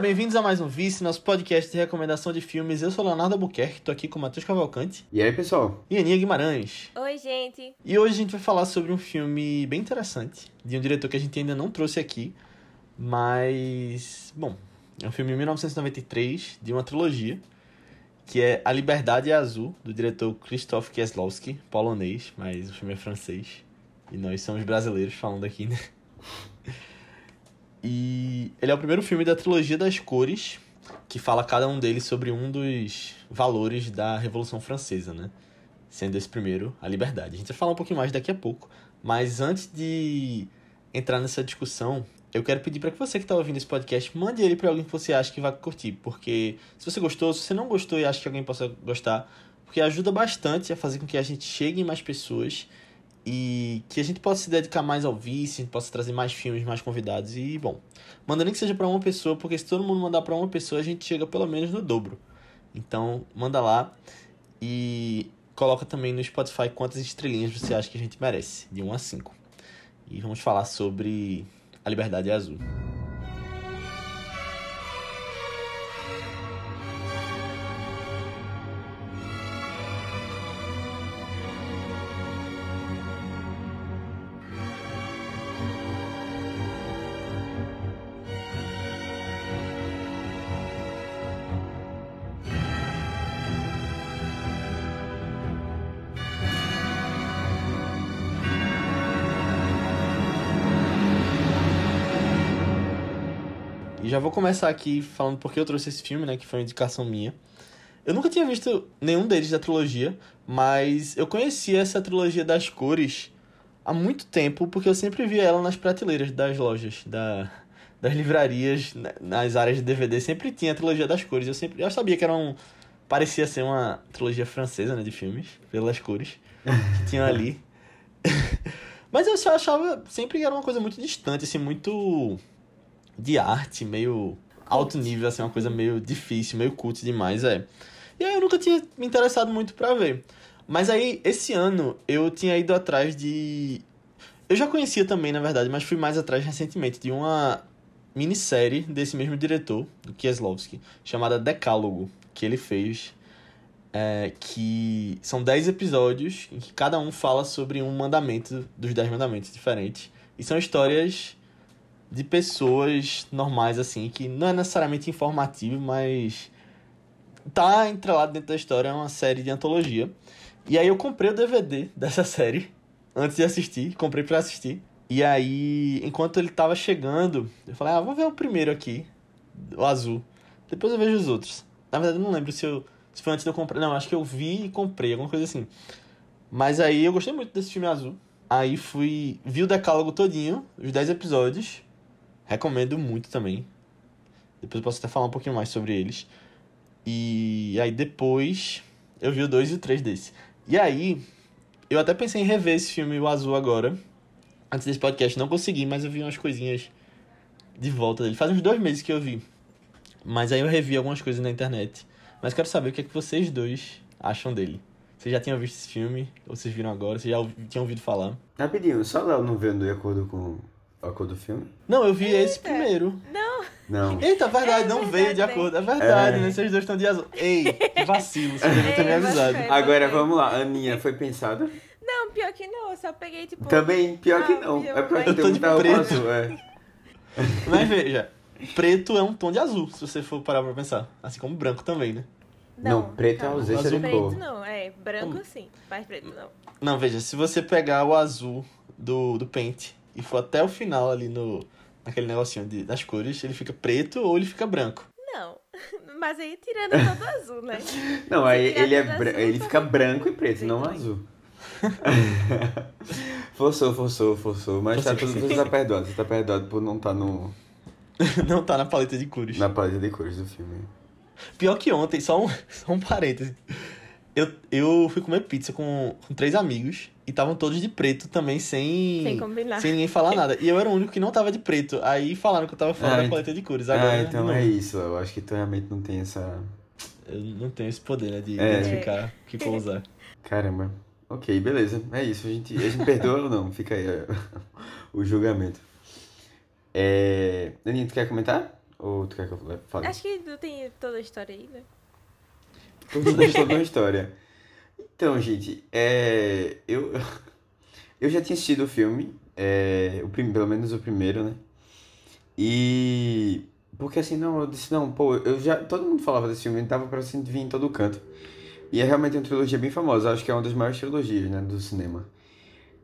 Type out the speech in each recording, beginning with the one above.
Bem-vindos a mais um Vice, nosso podcast de recomendação de filmes. Eu sou Leonardo Albuquerque, tô aqui com o Matheus Cavalcante E aí, pessoal? e Aninha Guimarães. Oi, gente. E hoje a gente vai falar sobre um filme bem interessante, de um diretor que a gente ainda não trouxe aqui, mas. Bom, é um filme de 1993, de uma trilogia, que é A Liberdade é Azul, do diretor Krzysztof Kieslowski, polonês, mas o filme é francês. E nós somos brasileiros falando aqui, né? E ele é o primeiro filme da trilogia das cores, que fala cada um deles sobre um dos valores da Revolução Francesa, né? Sendo esse primeiro a liberdade. A gente vai falar um pouquinho mais daqui a pouco, mas antes de entrar nessa discussão, eu quero pedir para que você que está ouvindo esse podcast mande ele para alguém que você acha que vai curtir, porque se você gostou, se você não gostou e acha que alguém possa gostar, porque ajuda bastante a fazer com que a gente chegue em mais pessoas e que a gente possa se dedicar mais ao vice, a gente possa trazer mais filmes, mais convidados e, bom, manda nem que seja para uma pessoa, porque se todo mundo mandar para uma pessoa, a gente chega pelo menos no dobro. Então, manda lá e coloca também no Spotify quantas estrelinhas você acha que a gente merece, de 1 a 5. E vamos falar sobre A Liberdade é Azul. E já vou começar aqui falando porque eu trouxe esse filme, né? Que foi uma indicação minha. Eu nunca tinha visto nenhum deles da trilogia, mas eu conhecia essa trilogia das cores há muito tempo, porque eu sempre via ela nas prateleiras das lojas, da, das livrarias, na- nas áreas de DVD, sempre tinha a trilogia das cores. Eu sempre eu sabia que era um. Parecia ser uma trilogia francesa, né? De filmes, pelas cores que tinham ali. mas eu só achava sempre que era uma coisa muito distante, assim, muito de arte, meio alto nível, assim, uma coisa meio difícil, meio cult demais, é. E aí eu nunca tinha me interessado muito pra ver. Mas aí, esse ano, eu tinha ido atrás de... Eu já conhecia também, na verdade, mas fui mais atrás recentemente de uma minissérie desse mesmo diretor, do Kieslowski, chamada Decálogo, que ele fez, é, que são 10 episódios em que cada um fala sobre um mandamento dos 10 mandamentos diferentes. E são histórias de pessoas normais, assim, que não é necessariamente informativo, mas tá entrelado dentro da história, é uma série de antologia. E aí eu comprei o DVD dessa série antes de assistir, comprei pra assistir. E aí, enquanto ele tava chegando, eu falei, ah, vou ver o primeiro aqui, o azul. Depois eu vejo os outros. Na verdade, eu não lembro se, eu, se foi antes de eu comprar. Não, acho que eu vi e comprei, alguma coisa assim. Mas aí eu gostei muito desse filme azul. Aí fui, vi o decálogo todinho, os 10 episódios. Recomendo muito também. Depois eu posso até falar um pouquinho mais sobre eles. E aí depois eu vi o 2 e o 3 desse. E aí, eu até pensei em rever esse filme, o Azul, agora. Antes desse podcast, não consegui, mas eu vi umas coisinhas de volta dele. Faz uns dois meses que eu vi. Mas aí eu revi algumas coisas na internet. Mas quero saber o que é que vocês dois acham dele. Vocês já tinham visto esse filme? Ou vocês viram agora? Vocês já tinham ouvido falar? Rapidinho, só não vendo de acordo com a cor do filme? Não, eu vi esse primeiro. Não, Não. Eita, verdade, É não verdade, veio de acordo. É verdade, É. né? Vocês dois estão de azul. Ei, que vacilo, você devia ter me É, avisado. você- Agora vamos lá, Aninha, foi pensada? não, pior que não. Eu só peguei, tipo... Também, pior que Ah, não. eu- É porque eu tem tô de preto. azul, é. Mas veja, preto é um tom de azul, se você for parar pra pensar. Assim como branco também, né? Não, preto é calma. ausência Azul de Preto cor. não, é branco sim, mas preto não. Não, veja, se você pegar o azul do, do pente e for até o final ali no naquele negocinho de, das cores, ele fica preto ou ele fica branco. Não, mas aí tirando todo azul, né? Não, aí ele, é azul, ele tá fica branco e preto, Sim, não também. azul. forçou, forçou, forçou. Mas tá, Forçou. tudo- você tá perdoado, você tá perdoado por não estar no, Não tá na paleta de cores. na paleta de cores do filme. Pior que ontem, só um, só um parêntese. Eu, eu fui comer pizza com, com três amigos e estavam todos de preto também, sem, Sem combinar. sem ninguém falar nada. E eu era o único que não tava de preto. Aí falaram que eu tava fora Ah, da ent- paleta de cores. Agora, ah, então não. é isso. Eu acho que tu realmente não tem essa. Eu não tenho esse poder, né, de É. identificar o que for usar. Caramba. Ok, beleza. É isso. A gente, a gente perdoa ou não? Fica aí é, o julgamento. É... Aninha, tu quer comentar? Ou tu quer que eu fale? Acho que tu tem toda a história aí, né? Toda uma história. Então, gente, é, eu, eu já tinha assistido o filme, é, o, pelo menos o primeiro, né? E. Porque assim, não, eu disse, não, pô, eu já. Todo mundo falava desse filme, ele tava pra assim, vir em todo canto. E é realmente uma trilogia bem famosa, acho que é uma das maiores trilogias, né, do cinema.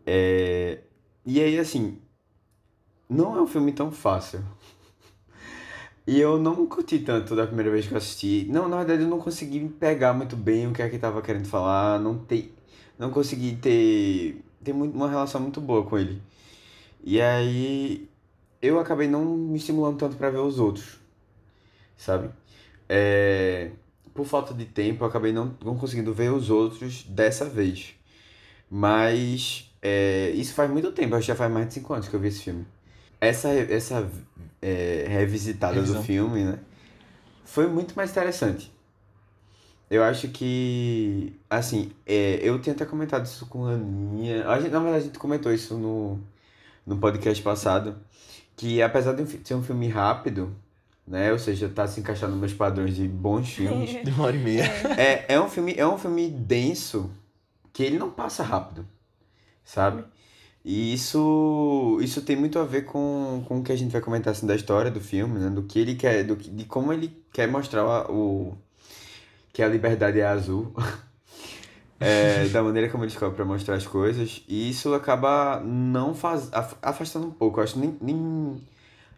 É, e aí, assim, não é um filme tão fácil. E eu não curti tanto da primeira vez que eu assisti. Não, na verdade eu não consegui pegar muito bem o que é que tava querendo falar. Não, te, não consegui ter, ter muito, uma relação muito boa com ele. E aí eu acabei não me estimulando tanto pra ver os outros, sabe? É, por falta de tempo eu acabei não, não conseguindo ver os outros dessa vez. Mas é, isso faz muito tempo, acho que já faz mais de 5 anos que eu vi esse filme. Essa, essa é, revisitada do Revisão. filme, né? Foi muito mais interessante. Eu acho que, assim, é, eu tinha até comentado isso com a Aninha. A gente, na verdade, a gente comentou isso no, no podcast passado. Que apesar de ser um filme rápido, né? Ou seja, tá se encaixando nos meus padrões de bons filmes. De uma hora e meia. É, é um filme, é um filme denso que ele não passa rápido, sabe? E isso, isso tem muito a ver com, com o que a gente vai comentar assim, da história do filme, né? Do que ele quer, do, de como ele quer mostrar o, que a liberdade é azul. É, da maneira como ele escolhe para mostrar as coisas. E isso acaba não faz, af- afastando um pouco. Eu acho que nem, nem,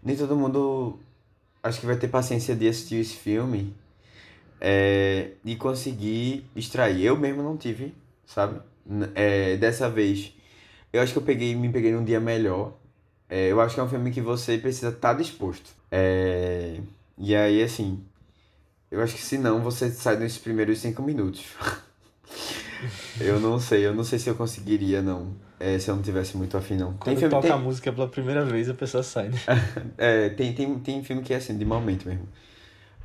nem todo mundo acho que vai ter paciência de assistir esse filme é, e conseguir extrair. Eu mesmo não tive, sabe? É, dessa vez, eu acho que eu peguei, me peguei num dia melhor. É, eu acho que é um filme que você precisa estar disposto. É, e aí, assim, eu acho que se não, você sai nesses primeiros cinco minutos. Eu não sei, eu não sei se eu conseguiria, não. É, se eu não tivesse muito afim, não. Tem Quando filme, toca tem, a música pela primeira vez, a pessoa sai, né? é, tem, tem, tem filme que é assim, de momento mesmo.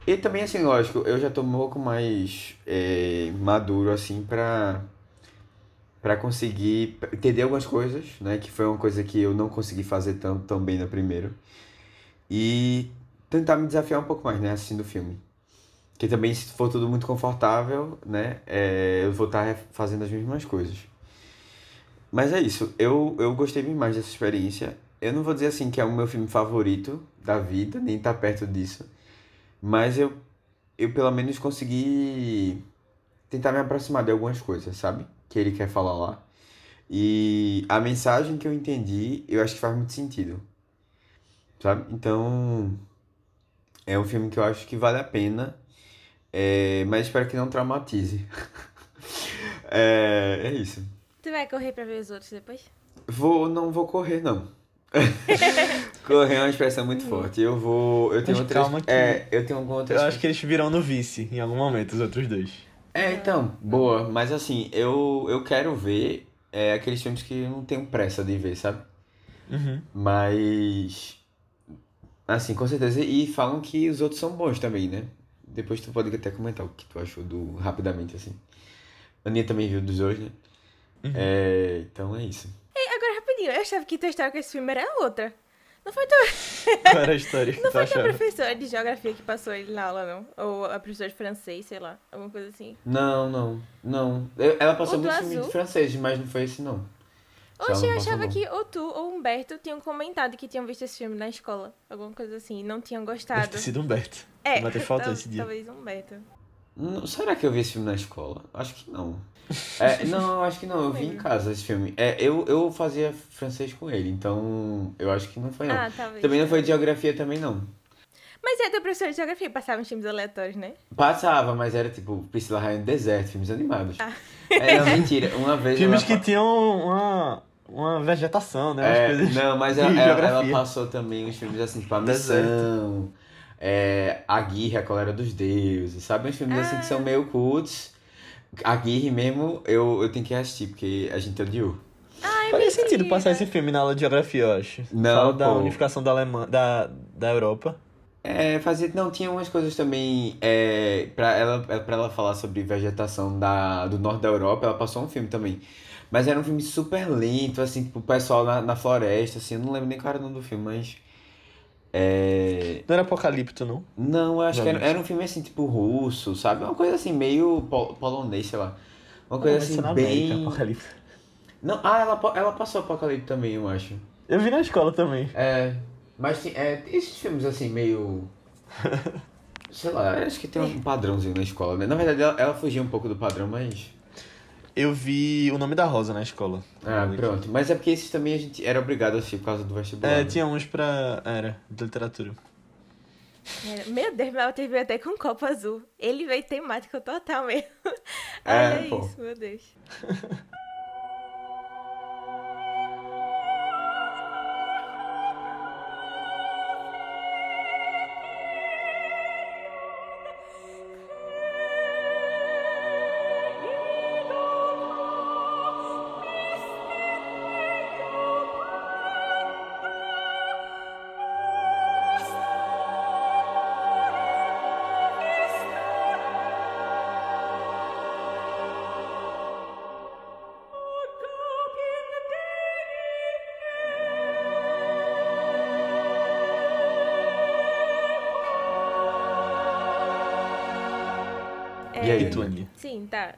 E também, assim, lógico, eu já tô um pouco mais é, maduro, assim, pra, pra conseguir entender algumas coisas, né? Que foi uma coisa que eu não consegui fazer tão, tão bem no primeiro. E tentar me desafiar um pouco mais, né? Assistindo o filme. Que também, se for tudo muito confortável, né? é, eu vou estar fazendo as mesmas coisas. Mas é isso, eu, eu gostei mais dessa experiência. Eu não vou dizer assim que é o meu filme favorito da vida, nem tá perto disso. Mas eu, eu pelo menos consegui tentar me aproximar de algumas coisas, sabe? Que ele quer falar lá. E a mensagem que eu entendi, eu acho que faz muito sentido. Sabe? Então, é um filme que eu acho que vale a pena. é, mas espero que não traumatize. É, é isso. Tu vai correr pra ver os outros depois? Vou, não vou correr, não. correr é uma expressão muito forte. Eu vou. Eu tenho Mas outras. que- É, eu tenho alguma outra. Eu acho que eles virão no vice em algum momento, os outros dois. É, então, boa. Mas assim, eu, eu quero ver é, aqueles filmes que eu não tenho pressa de ver, sabe? Uhum. Mas. Assim, com certeza. E falam que os outros são bons também, né? Depois tu pode até comentar o que tu achou do. Rapidamente, assim. A Aninha também viu dos dois, né? É, então é isso. Ei, agora rapidinho, eu achava que tua história com esse filme era outra. Não foi tua, Qual era a história que não foi tua achava? professora de geografia que passou ele na aula, não? Ou a professora de francês, sei lá, alguma coisa assim. Não, não, não. Ela passou muito filme de francês, mas não foi esse, não. Oxe, eu achava que ou tu ou Humberto tinham comentado que tinham visto esse filme na escola. Alguma coisa assim, e não tinham Deve gostado. ter sido Humberto. É, Vai ter falta esse dia. talvez Humberto. Não- será que eu vi esse filme na escola? Acho que não. É, não, eu acho que não. Eu vi em casa esse filme. É, eu, eu fazia francês com ele, então eu acho que não foi, não. Ah, talvez. Também não foi de geografia, também não. Mas é, teu professor de geografia passava uns filmes aleatórios, né? Passava, mas era tipo Priscila Rainha do Deserto, filmes animados. Ah. É, não, mentira. Uma vez. Filmes ela que tinham uma, uma vegetação, né? Umas É, coisas não, mas ela, ela, ela passou também uns filmes assim, tipo A Deserto. Missão, é, A Guerra, A Colera dos Deuses, sabe? Uns filmes assim que são meio cults. A Guerra mesmo, eu, eu tenho que assistir, porque a gente odiou. Faria sentido passar esse filme na aula de geografia, eu acho. Não, Fala da pô. unificação da Alemanha, da, da Europa. É, fazia, não, tinha umas coisas também, é, pra ela, pra ela falar sobre vegetação da, do norte da Europa, ela passou um filme também. Mas era um filme super lento, assim, tipo, o pessoal na, na floresta, assim, eu não lembro nem qual era o nome do filme, mas É... Não era Apocalipto, não? Não, eu acho Não, que era, era um filme assim, tipo russo, sabe? Uma coisa assim, meio pol- polonês, sei lá. Uma coisa assim, na bem. América, Apocalipto. Não, ah, ela, ela passou Apocalipse também, eu acho. Eu vi na escola também. É. Mas é, esses filmes assim, meio. Sei lá, acho que tem um padrãozinho na escola, né? Na verdade, ela, ela fugia um pouco do padrão, mas. Eu vi O Nome da Rosa na escola. Ah, pronto. Mas é porque esses também a gente era obrigado a assistir por causa do vestibular. É, né? tinha uns pra... Era, de literatura. É, Meu Deus, mas teve até com copo azul. Ele veio temático total mesmo. É, Olha pô. isso, meu Deus. E aí? Lituânia. Sim, tá.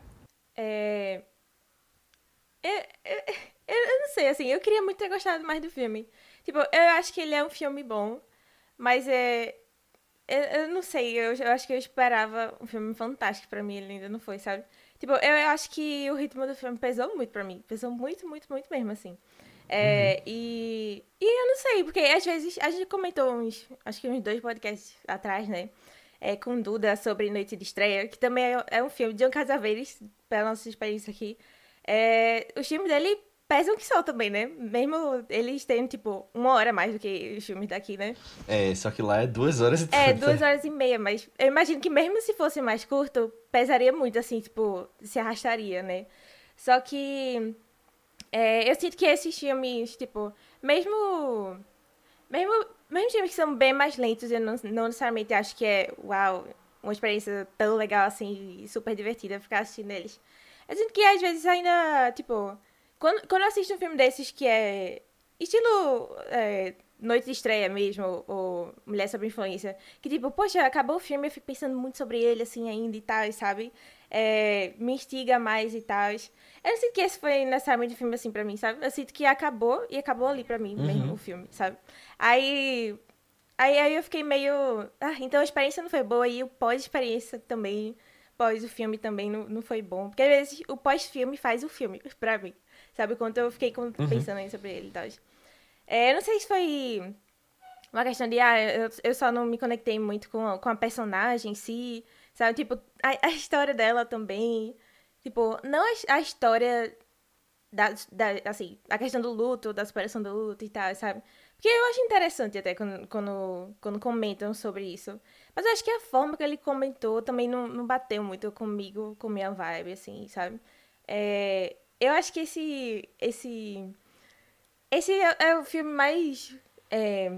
É... Eu, eu, eu, eu não sei, assim, eu queria muito ter gostado mais do filme. Tipo, eu acho que ele é um filme bom, mas é... Eu, eu não sei, eu, eu acho que eu esperava um filme fantástico pra mim, ele ainda não foi, sabe? Tipo, eu, eu acho que o ritmo do filme pesou muito pra mim. Pesou muito, muito, muito mesmo, assim. É, e, e eu não sei, porque às vezes a gente comentou uns, acho que uns dois podcasts atrás, né? É, com Duda sobre Noite de Estreia, que também é, é um filme de John Casavetes, pela nossa experiência aqui. É, os filmes dele pesam que só também, né? Mesmo eles tendo, tipo, uma hora a mais do que os filmes daqui, né? É, só que lá é duas horas e É, duas horas e meia, mas eu imagino que mesmo se fosse mais curto, pesaria muito, assim, tipo, se arrastaria, né? Só que é, eu sinto que esses filmes, tipo, mesmo. Mesmo, mesmo filmes que são bem mais lentos, eu não, não necessariamente acho que é, uau, uma experiência tão legal assim e super divertida ficar assistindo eles. Eu sinto que às vezes ainda, tipo, quando, quando eu assisto um filme desses que é estilo é, Noite de Estreia mesmo, ou Mulher Sob Influência, que tipo, poxa, acabou o filme, eu fico pensando muito sobre ele assim ainda e tal, sabe? É, me instiga mais e tal. Eu não sinto que esse foi necessariamente um filme assim pra mim, sabe? Eu sinto que acabou e acabou ali pra mim mesmo o filme, sabe? Aí, aí, aí eu fiquei meio. Ah, então a experiência não foi boa e o pós-experiência também, pós o filme também não, não foi bom. Porque às vezes o pós-filme faz o filme pra mim, sabe? Quando eu fiquei com- pensando aí sobre ele e tal. É, eu não sei se foi uma questão de, ah, eu, eu só não me conectei muito com, a- com a personagem em si, sabe? Tipo, a, a história dela também. Tipo, não a, a história da, da, assim, a questão do luto, da superação do luto e tal, sabe? Porque eu acho interessante até quando, quando, quando comentam sobre isso. Mas eu acho que a forma que ele comentou também não, não bateu muito comigo, com minha vibe, assim, sabe? É, eu acho que esse. Esse. Esse é, é o filme mais. é,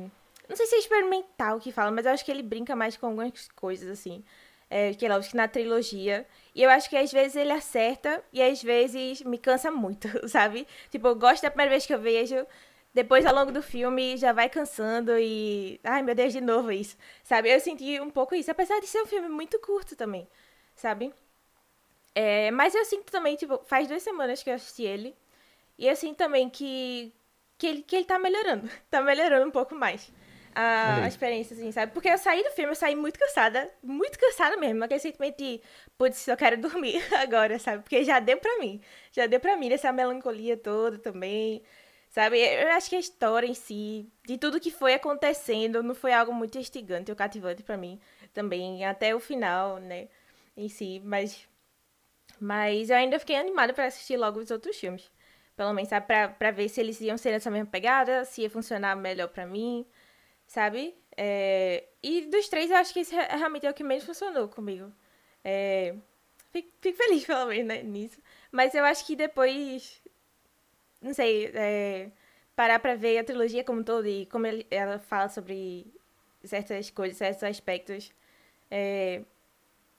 não sei se é experimental que fala, mas eu acho que ele brinca mais com algumas coisas, assim. É, que acho que na trilogia. E eu acho que às vezes ele acerta e às vezes me cansa muito, sabe? Tipo, eu gosto da primeira vez que eu vejo, depois ao longo do filme já vai cansando e. Ai meu Deus, de novo isso. Sabe? Eu senti um pouco isso, apesar de ser um filme muito curto também, sabe? É, mas eu sinto também, tipo, faz duas semanas que eu assisti ele. E eu sinto também que, que, ele, que ele tá melhorando. Tá melhorando um pouco mais. A, a experiência, assim, sabe? Porque eu saí do filme, eu saí muito cansada. Muito cansada mesmo. Aquele sentimento de, putz, eu quero dormir agora, sabe? Porque já deu pra mim. Já deu pra mim essa melancolia toda também. Sabe? Eu acho que a história em si, de tudo que foi acontecendo, não foi algo muito instigante ou cativante pra mim também. Até o final, né? Em si. Mas mas eu ainda fiquei animada pra assistir logo os outros filmes. Pelo menos, sabe? Pra, pra ver se eles iam ser nessa mesma pegada, se ia funcionar melhor pra mim, sabe? É, E dos três, eu acho que esse é- realmente é o que menos funcionou comigo. É, Fico, fico feliz, pelo menos, né, nisso. Mas eu acho que depois, não sei, é, parar pra ver a trilogia como um todo e como ele- ela fala sobre certas coisas, certos aspectos, é,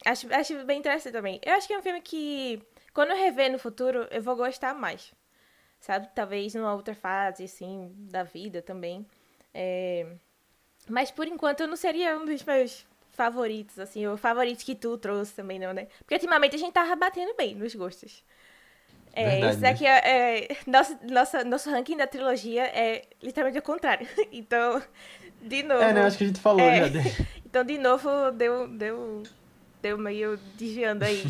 Acho, acho bem interessante também. Eu acho que é um filme que, quando eu rever no futuro, eu vou gostar mais. Sabe? Talvez numa outra fase, assim, da vida também. É, Mas por enquanto não seria um dos meus favoritos, assim, o favorito que tu trouxe também, não, né? Porque ultimamente a gente tava batendo bem nos gostos. É, Verdade, esse daqui é, é nosso, nosso, nosso ranking da trilogia é literalmente o contrário. Então, de novo. É, né? Acho que a gente falou É. já dele. Então, de novo, deu, deu, deu meio desviando aí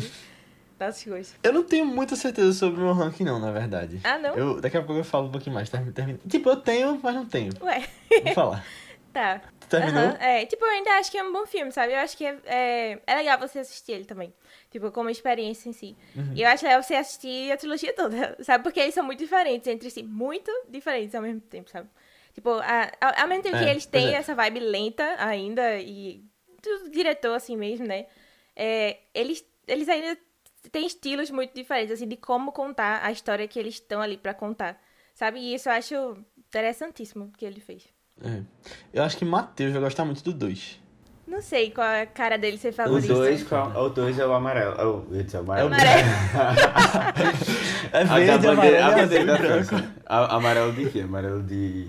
nossos gostos. Eu não tenho muita certeza sobre o meu ranking, não, na verdade. Ah, não? Eu, daqui a pouco eu falo um pouquinho mais. Termina, termina. Tipo, eu tenho, mas não tenho. Ué, Vou falar. tá. Tu terminou? É, tipo, eu ainda acho que é um bom filme, sabe? Eu acho que é, é, é legal você assistir ele também. Tipo, como experiência em si. Uhum. E eu acho legal você assistir a trilogia toda, sabe? Porque eles são muito diferentes entre si. Muito diferentes ao mesmo tempo, sabe? Tipo, a, a- ao mesmo tempo É, que eles têm é. essa vibe lenta ainda, e do diretor assim mesmo, né? É, eles, eles ainda têm estilos muito diferentes, assim, de como contar a história que eles estão ali pra contar. Sabe? E isso eu acho interessantíssimo que ele fez. É. Eu acho que Matheus vai gostar muito do 2. Não sei qual é a cara dele ser O favorito. dois, qual- o dois é o amarelo. Oh, É o amarelo. Amarelo. É A verde, bandeira, amarelo a bandeira da branco. França. A- Amarelo de quê? Amarelo de.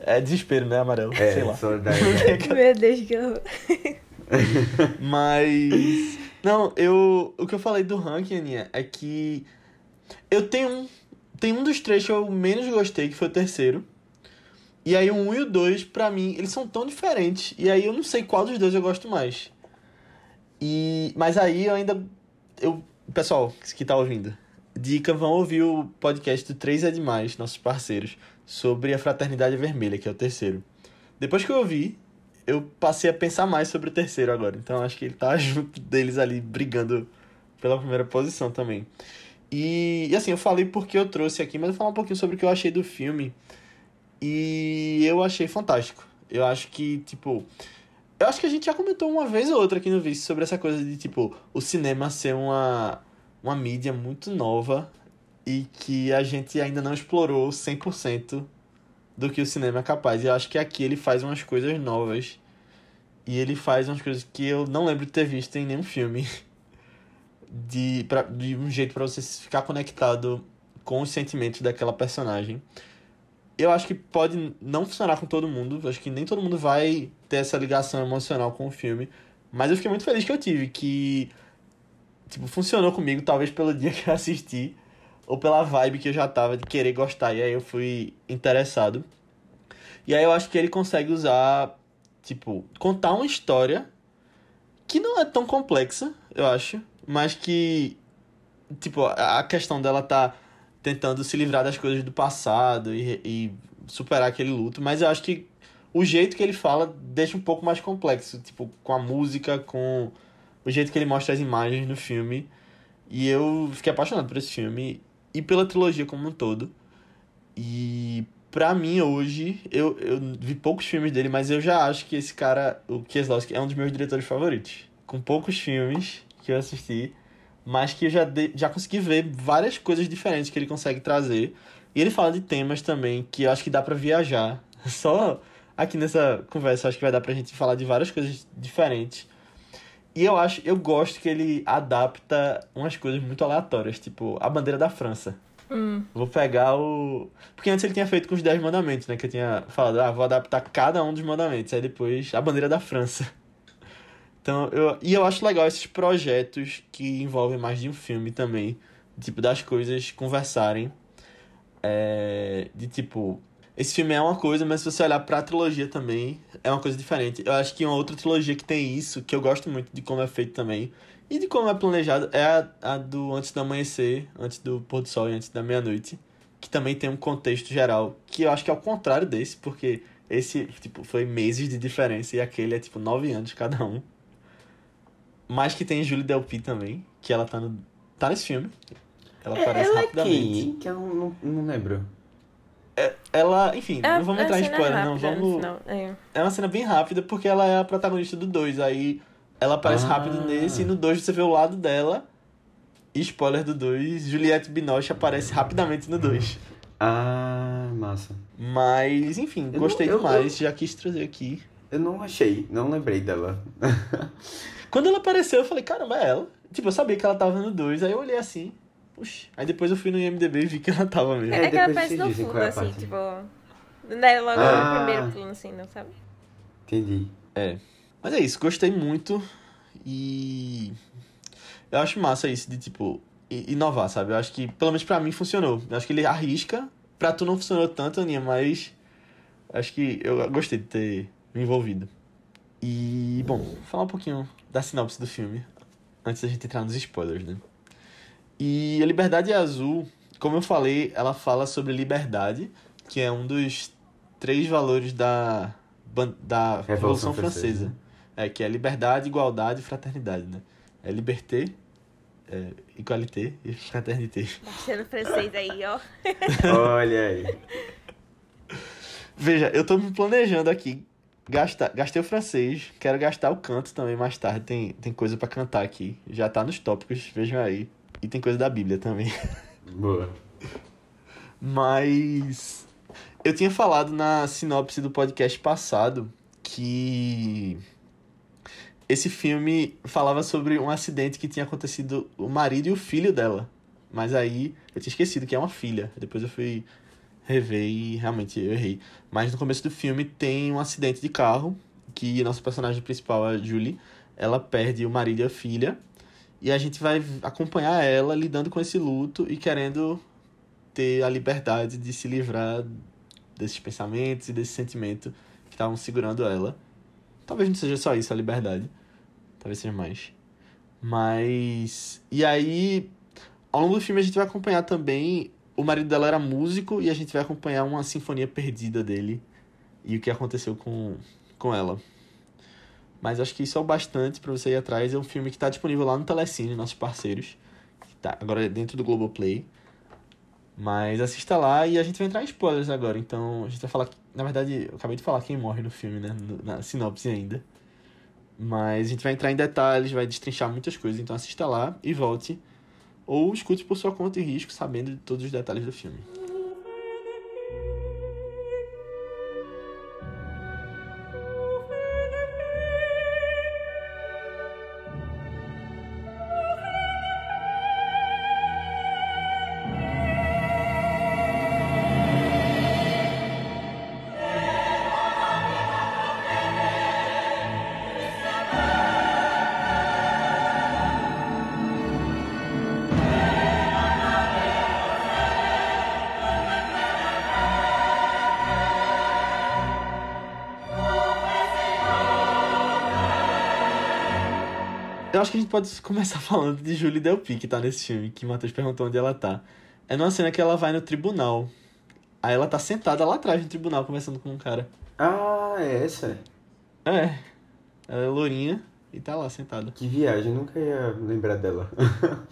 É desespero, né? Amarelo. É, Sei lá. solidariedade. Meu Deus, que horror. Mas. Não, eu. O que eu falei do ranking, Aninha, é que. Eu tenho um. Tem um dos três que eu menos gostei, que foi o terceiro. E aí o um e o dois, pra mim, eles são tão diferentes. E aí eu não sei qual dos dois eu gosto mais. E. Mas aí eu ainda. Eu. Pessoal que tá ouvindo. Dica, vão ouvir o podcast do 3 é Demais, nossos parceiros, sobre a Fraternidade Vermelha, que é o terceiro. Depois que eu ouvi, eu passei a pensar mais sobre o terceiro agora. Então acho que ele tá junto deles ali, brigando pela primeira posição também. E, e assim, eu falei porque eu trouxe aqui, mas eu vou falar um pouquinho sobre o que eu achei do filme. E eu achei fantástico. Eu acho que, tipo. Eu acho que a gente já comentou uma vez ou outra aqui no Vice sobre essa coisa de, tipo, o cinema ser uma, uma mídia muito nova e que a gente ainda não explorou 100% do que o cinema é capaz. E eu acho que aqui ele faz umas coisas novas. E ele faz umas coisas que eu não lembro de ter visto em nenhum filme. De, pra, de um jeito pra você ficar conectado com os sentimentos daquela personagem. Eu acho que pode não funcionar com todo mundo. Acho que nem todo mundo vai ter essa ligação emocional com o filme. Mas eu fiquei muito feliz que eu tive. Que, tipo, funcionou comigo. Talvez pelo dia que eu assisti. Ou pela vibe que eu já tava de querer gostar. E aí eu fui interessado. E aí eu acho que ele consegue usar, tipo, contar uma história que não é tão complexa, eu acho, mas que, tipo, a a questão dela tá tentando se livrar das coisas do passado e, e superar aquele luto, mas eu acho que o jeito que ele fala deixa um pouco mais complexo, tipo, com a música, com o jeito que ele mostra as imagens no filme. E eu fiquei apaixonado por esse filme e pela trilogia como um todo. E pra mim hoje, eu, eu vi poucos filmes dele, mas eu já acho que esse cara, o Kieslowski, é um dos meus diretores favoritos. Com poucos filmes que eu assisti, mas que eu já, de- já consegui ver várias coisas diferentes que ele consegue trazer. E ele fala de temas também que eu acho que dá pra viajar. Só aqui nessa conversa, acho que vai dar pra gente falar de várias coisas diferentes. E eu acho, eu gosto que ele adapta umas coisas muito aleatórias, tipo a bandeira da França. Hum. Vou pegar o. Porque antes ele tinha feito com os 10 mandamentos, né? Que eu tinha falado, ah, vou adaptar cada um dos mandamentos. Aí depois a bandeira da França. Então, eu... E eu acho legal esses projetos que envolvem mais de um filme também. Tipo, das coisas conversarem. É... De tipo. Esse filme é uma coisa, mas se você olhar pra trilogia também, é uma coisa diferente. Eu acho que uma outra trilogia que tem isso, que eu gosto muito de como é feito também, e de como é planejado, é a, a do Antes do Amanhecer, Antes do Pôr do Sol e Antes da Meia-Noite. Que também tem um contexto geral, que eu acho que é o contrário desse, porque esse, tipo, foi meses de diferença e aquele é, tipo, nove anos cada um. Mas que tem Julie Delpy também, que ela tá no. tá nesse filme. Ela aparece Ela é rapidamente. quem? Que eu não, não lembro. Ela, enfim, É, não vamos é entrar em spoiler, não. rápida no Vamos. final, é. É uma cena bem rápida porque ela é a protagonista do 2. Aí ela aparece Ah. rápido nesse e no 2 você vê o lado dela. E spoiler do 2, Juliette Binoche aparece rapidamente no 2. Ah, massa. Mas, enfim, Eu gostei não- eu- demais, já quis trazer aqui. Eu não achei, não lembrei dela. Quando ela apareceu, eu falei, caramba, é ela. Tipo, eu sabia que ela tava no 2, aí eu olhei assim, puxa. Aí depois eu fui no IMDB e vi que ela tava mesmo. É, É, que ela depois aparece no fundo, é assim, tipo. Não é logo Ah. no primeiro plano, assim, não sabe? Entendi. É. Mas é isso, gostei muito e. Eu acho massa isso de, tipo, inovar, sabe? Eu acho que, pelo menos pra mim, funcionou. Eu acho que ele arrisca. Pra tu não funcionou tanto, Aninha, mas. Acho que eu gostei de ter me envolvido. E, bom, vou falar um pouquinho da sinopse do filme. Antes da gente entrar nos spoilers, né? E a Liberdade Azul, como eu falei, ela fala sobre liberdade, que é um dos três valores da, da Revolução, Revolução Francesa. Francesa. É, que é liberdade, igualdade e fraternidade, né? É liberté, é, igualité e fraternité. Baixando francês aí, ó. Olha aí. Veja, eu tô me planejando aqui. Gastar, gastei o francês, quero gastar o canto também mais tarde. Tem, tem coisa pra cantar aqui. Já tá nos tópicos, vejam aí. E tem coisa da Bíblia também. Boa. Mas eu tinha falado na sinopse do podcast passado que esse filme falava sobre um acidente que tinha acontecido o marido e o filho dela. Mas aí eu tinha esquecido que é uma filha. Depois eu fui rever e realmente eu errei. Mas no começo do filme tem um acidente de carro que nossa personagem principal, a Julie, ela perde o marido e a filha. E a gente vai acompanhar ela lidando com esse luto e querendo ter a liberdade de se livrar desses pensamentos e desse sentimento que estavam segurando ela. Talvez não seja só isso a liberdade. Talvez seja mais. Mas. E aí, ao longo do filme, a gente vai acompanhar também. O marido dela era músico e a gente vai acompanhar uma sinfonia perdida dele e o que aconteceu com, com ela. Mas acho que isso é o bastante pra você ir atrás. É um filme que tá disponível lá no Telecine, nossos parceiros. Que tá agora dentro do Globoplay. Mas assista lá e a gente vai entrar em spoilers agora. Então a gente vai falar. Na verdade, eu acabei de falar quem morre no filme, né? Na sinopse ainda. Mas a gente vai entrar em detalhes, vai destrinchar muitas coisas. Então assista lá e volte. Ou escute por sua conta e risco, sabendo de todos os detalhes do filme. Eu acho que a gente pode começar falando de Julie Delpy, que tá nesse filme, que o Matheus perguntou onde ela tá. É numa cena que ela vai no tribunal. Aí ela tá sentada lá atrás no tribunal, conversando com um cara. Ah, é essa? É. Ela é lourinha e tá lá sentada. Que viagem, nunca ia lembrar dela.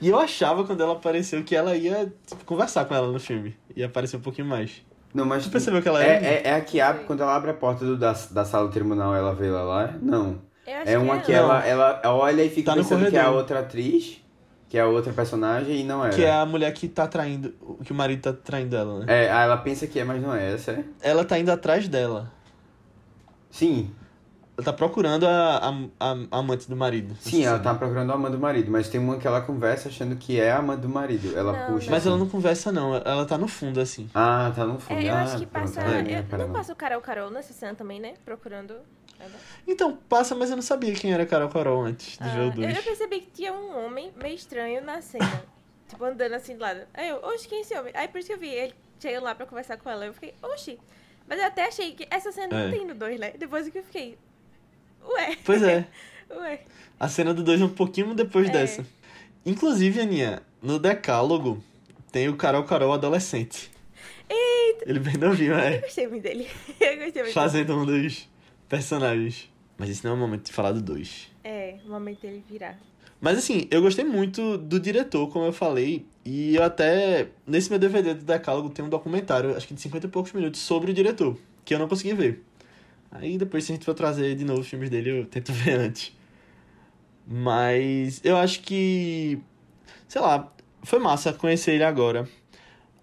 E eu achava quando ela apareceu que ela ia tipo, conversar com ela no filme. Ia aparecer um pouquinho mais. Não, mas. Tu percebeu que ela é, é? é, é a que abre, quando ela abre a porta do, da, da sala do tribunal, ela vê ela lá? Não. É uma que é, Não. ela, ela olha e fica Tá pensando que é a outra atriz, que é a outra personagem, e não é. Que é a mulher que tá traindo. Que o marido tá traindo ela, né? É, ela pensa que é, mas não é essa, é? Ela tá indo atrás dela. Sim, Ela tá procurando a, a, a- amante do marido. sim, ela tá procurando a amante do marido, mas tem uma que ela conversa achando que é a amante do marido. Ela Não, puxa. Mas assim. ela não conversa, não. Ela tá no fundo, assim. Ah, tá no fundo. É, eu ah, acho que pronto, passa. aí, eu- pera, não passa o Carol Carol nessa cena também, né? Procurando. ela. Então, passa, mas eu não sabia quem era Carol Carol antes de Ah, ver o eu, 2. eu percebi que tinha um homem meio estranho na cena. tipo, andando assim do lado. Aí eu, oxe, quem é esse homem? Aí por isso que eu vi ele chegando lá pra conversar com ela. Eu fiquei, oxe. Mas eu até achei que essa cena É. não tem no 2, né? Depois que eu fiquei. Ué, Pois é. ué. A cena do 2 é um pouquinho depois É. dessa. Inclusive, Aninha, no decálogo tem o Carol Carol adolescente. Eita! Ele bem novinho, Eu é. gostei muito dele. Eu gostei muito Fazendo um dos personagens. Mas esse não é o momento de falar do 2. É, o momento dele virar. Mas assim, eu gostei muito do diretor, como eu falei, e eu até, nesse meu DVD do Decálogo, tem um documentário, acho que de 50 e poucos minutos, sobre o diretor, que eu não consegui ver. Aí depois, se a gente for trazer de novo os filmes dele, eu tento ver antes. Mas eu acho que, sei lá, foi massa conhecer ele agora.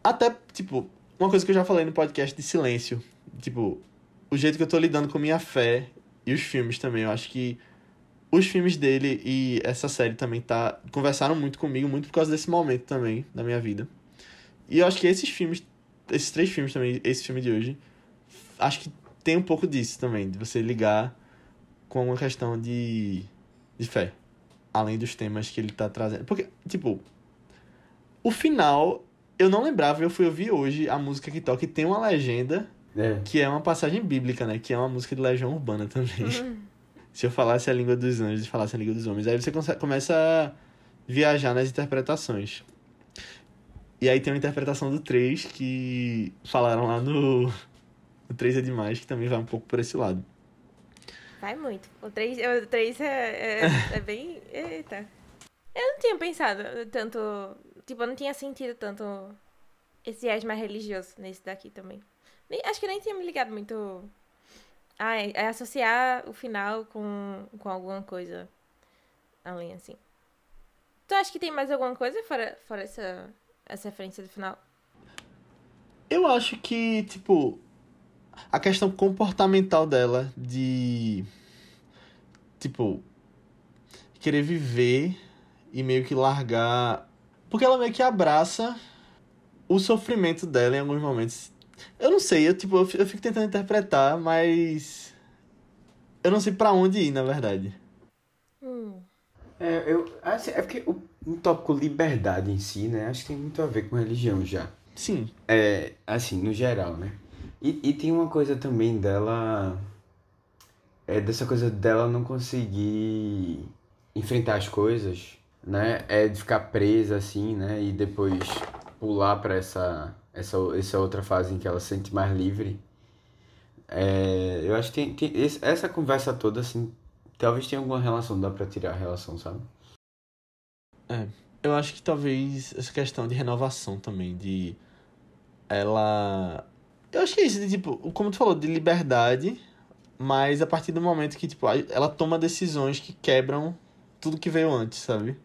Até, tipo, uma coisa que eu já falei no podcast de silêncio, tipo, o jeito que eu tô lidando com minha fé e os filmes também, eu acho que os filmes dele e essa série também tá conversaram muito comigo, muito por causa desse momento também da minha vida. E eu acho que esses filmes, esses três filmes também, esse filme de hoje, acho que tem um pouco disso também, de você ligar com uma questão de, de fé. Além dos temas que ele tá trazendo. Porque, tipo, o final, eu não lembrava, eu fui ouvir hoje a música que toca e tem uma legenda É. que é uma passagem bíblica, né? Que é uma música de Legião Urbana também. Hum. Se eu falasse a língua dos anjos e falasse a língua dos homens. Aí você começa a viajar nas interpretações. E aí tem uma interpretação do 3 que falaram lá no. O 3 é demais, que também vai um pouco por esse lado. Vai muito. O 3, o 3 é, é, é bem. Eita. Eu não tinha pensado tanto. Tipo, eu não tinha sentido tanto esse viés mais religioso nesse daqui também. Nem- acho que nem tinha me ligado muito. Ah, é, é associar o final com, com alguma coisa além, assim. Tu acha que tem mais alguma coisa fora, fora essa, essa referência do final? Eu acho que, tipo, a questão comportamental dela de. Tipo. Querer viver e meio que largar. Porque ela meio que abraça o sofrimento dela em alguns momentos. Eu não sei, eu, tipo, eu fi- eu fico tentando interpretar, mas. Eu não sei pra onde ir, na verdade. Hum. É, eu, assim, é porque o, o tópico liberdade em si, né? Acho que tem muito a ver com religião já. Sim. É, assim, no geral, né? E, e tem uma coisa também dela. É dessa coisa dela não conseguir enfrentar as coisas, né? É de ficar presa assim, né? E depois pular pra essa, essa, essa outra fase em que ela se sente mais livre. É, eu acho que tem, tem essa conversa toda, assim, talvez tenha alguma relação, dá pra tirar a relação, sabe? Eu acho que talvez essa questão de renovação também, de ela. Eu acho que é isso, de tipo, como tu falou, de liberdade, mas a partir do momento que, tipo, ela toma decisões que quebram tudo que veio antes, sabe?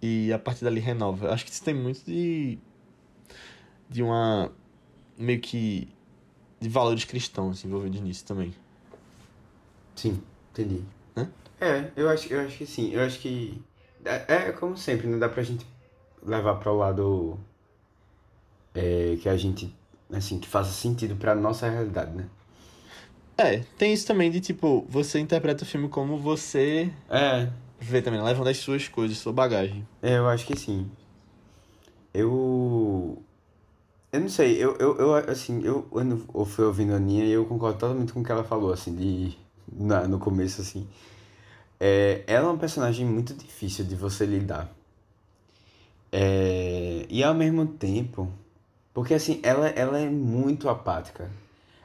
E a partir dali renova. Eu acho que isso tem muito de. de uma. meio que. de valores cristãos envolvidos nisso também. Sim, entendi. Hã? É, eu acho, eu acho que sim. Eu acho que. É, é como sempre, não dá pra gente levar para o lado é, que a gente. Assim, que faça sentido pra nossa realidade, né? É, tem isso também de, tipo, você interpreta o filme como você É, vê também, levando as suas coisas, sua bagagem. é, eu acho que sim. Eu. Eu não sei, eu, eu, eu assim, eu, eu fui ouvindo a Aninha e eu concordo totalmente com o que ela falou, assim, de. Na, no começo, assim. É, ela é uma personagem muito difícil de você lidar. É, e ao mesmo tempo, porque assim, ela, ela é muito apática.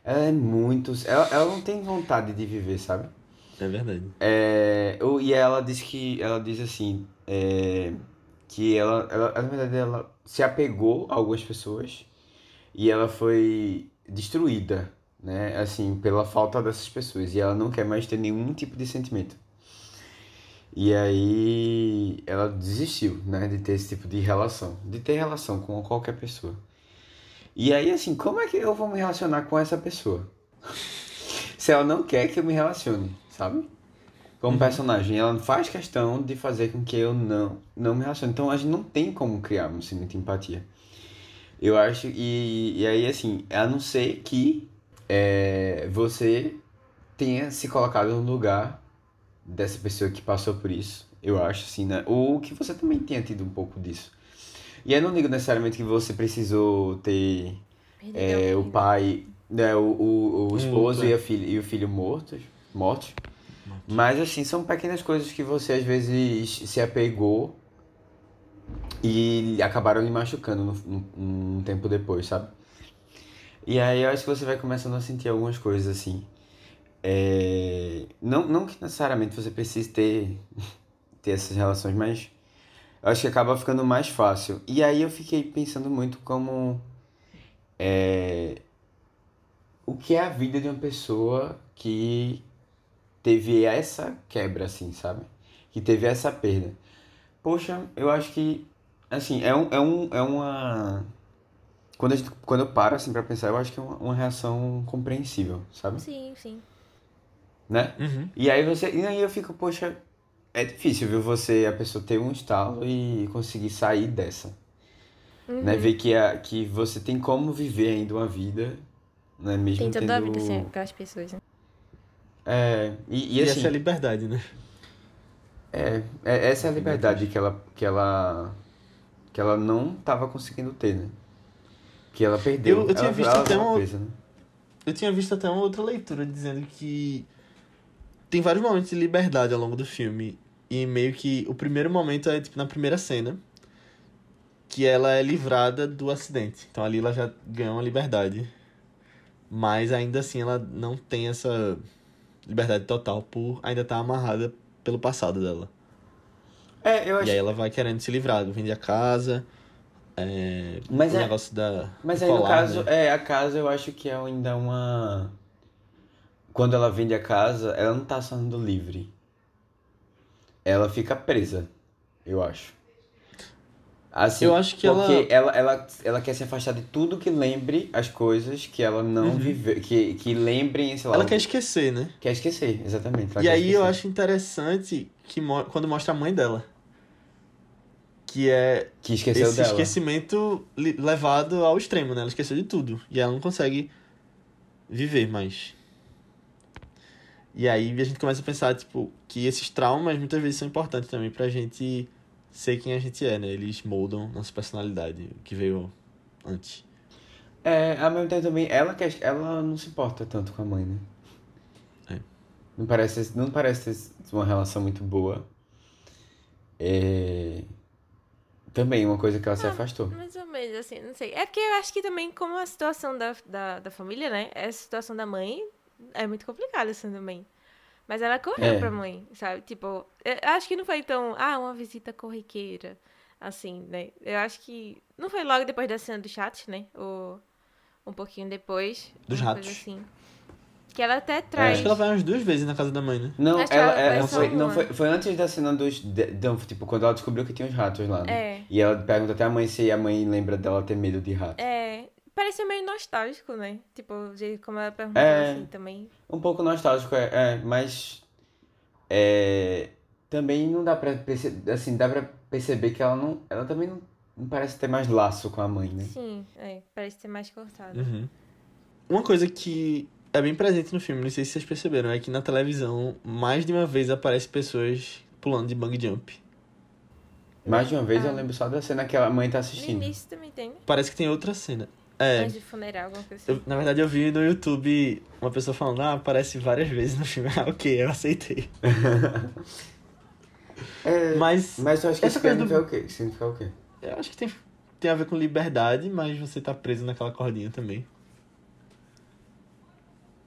Ela é muito. Ela, ela não tem vontade de viver, sabe? É verdade. É, o- e ela diz que ela diz assim é, que ela, ela na verdade ela se apegou a algumas pessoas e ela foi destruída, né? Assim, pela falta dessas pessoas e ela não quer mais ter nenhum tipo de sentimento. E aí ela desistiu, né, de ter esse tipo de relação, de ter relação com qualquer pessoa. E aí assim, como é que eu vou me relacionar com essa pessoa? Se ela não quer que eu me relacione, sabe? Como personagem, ela faz questão de fazer com que eu não, não me relacione. Então a gente não tem como criar assim, muita empatia. Eu acho, e, e aí assim, a não ser que é, você tenha se colocado no lugar dessa pessoa que passou por isso, eu acho assim, né? Ou que você também tenha tido um pouco disso. E eu não digo necessariamente que você precisou ter é, o pai, né, o, o, o esposo Morto, e, a filha, e o filho mortos, mortos. Mas assim, são pequenas coisas que você às vezes se apegou e acabaram lhe machucando um tempo depois, sabe? E aí eu acho que você vai começando a sentir algumas coisas assim. É, não, não que necessariamente você precise ter, ter essas relações, mas eu acho que acaba ficando mais fácil. E aí eu fiquei pensando muito como é, o que é a vida de uma pessoa que teve essa quebra, assim, sabe? Que teve essa perda. Poxa, eu acho que, assim, é, um, é, um, é uma... Quando, a gente, quando eu paro, assim, pra pensar, eu acho que é uma, uma reação compreensível, sabe? Sim, sim. Né? Uhum. E aí você. E aí eu fico, poxa, é difícil, viu? Você, a pessoa ter um estalo e conseguir sair dessa. Né? Ver que, a, que você tem como viver ainda uma vida né? Mesmo Tem toda tendo... a vida, assim, aquelas pessoas, né? É, e, e E, assim, essa é a liberdade, né? é, é- essa é a liberdade que ela, que ela, que ela não tava conseguindo ter, né? Que ela perdeu. Eu- eu tinha ela, visto ela até um- presa, né? Eu tinha visto até uma outra leitura dizendo que tem vários momentos de liberdade ao longo do filme. E meio que o primeiro momento é tipo na primeira cena. Que ela é livrada do acidente. Então ali ela já ganhou uma liberdade. Mas ainda assim ela não tem essa liberdade total por ainda estar amarrada pelo passado dela. É, eu acho E aí ela vai querendo se livrar, vende a casa. É, Mas o é- negócio da. Mas aí, no colar, caso, né? é, a casa eu acho que é ainda uma. Quando ela vende a casa, ela não tá sendo livre. Ela fica presa, eu acho. Assim, Eu acho que porque ela... Ela, ela, quer se afastar de tudo que lembre as coisas que ela não Uhum. viveu. Que, que lembrem, sei lá. Ela quer esquecer, né? quer esquecer, exatamente. ela E aí eu esquecer. acho interessante que mo- quando mostra a mãe dela. Que é Que esqueceu esse dela. esquecimento levado ao extremo, né? Ela esqueceu de tudo. E ela não consegue viver mais. E aí a gente começa a pensar, tipo, que esses traumas muitas vezes são importantes também pra gente ser quem a gente é, né? Eles moldam nossa personalidade, o que veio antes. É, ao mesmo tempo também, ela, quer, ela não se importa tanto com a mãe, né? É. Não parece, não parece ter uma relação muito boa. É... Também uma coisa que ela se afastou. Mais ou menos, assim, não sei. É porque eu acho que também, como a situação da, da, da família, né? A situação da mãe é muito complicada, assim, também. Mas ela correu É. pra mãe, sabe? Tipo, eu acho que não foi tão, ah, uma visita corriqueira, assim, né? Eu acho que não foi logo depois da cena do chat, né? Ou um pouquinho depois. Dos ratos. Assim. Que ela até Acho traz. que ela vai umas duas vezes na casa da mãe, né? Não, Acho ela, ela ela só foi, não foi, foi antes da cena dos, de, não, tipo, quando ela descobriu que tinha os ratos lá, né? É. E ela pergunta até a mãe se a mãe lembra dela ter medo de rato. É. Parece meio nostálgico, né? Tipo, jeito como ela perguntou É. assim também. Um pouco nostálgico, é, é, mas é, também não dá pra perceber, assim, dá pra perceber que ela não, ela também não, não parece ter mais laço com a mãe, né? Sim, é. Parece ser mais cortado. Uhum. Uma coisa que é bem presente no filme, não sei se vocês perceberam, é que na televisão, mais de uma vez aparece pessoas pulando de bang jump. Mais de uma vez eu Ah. lembro só da cena que a mãe tá No assistindo. início também tem? Parece que tem outra cena. É, Antes de funeral, alguma coisa assim. eu- na verdade eu vi no YouTube uma pessoa falando, ah, aparece várias vezes no filme. Ah, ok, eu aceitei. É, Mas mas eu acho que isso significa do- o quê? Significa o quê? eu acho que tem, tem a ver com liberdade, mas você tá preso naquela cordinha também.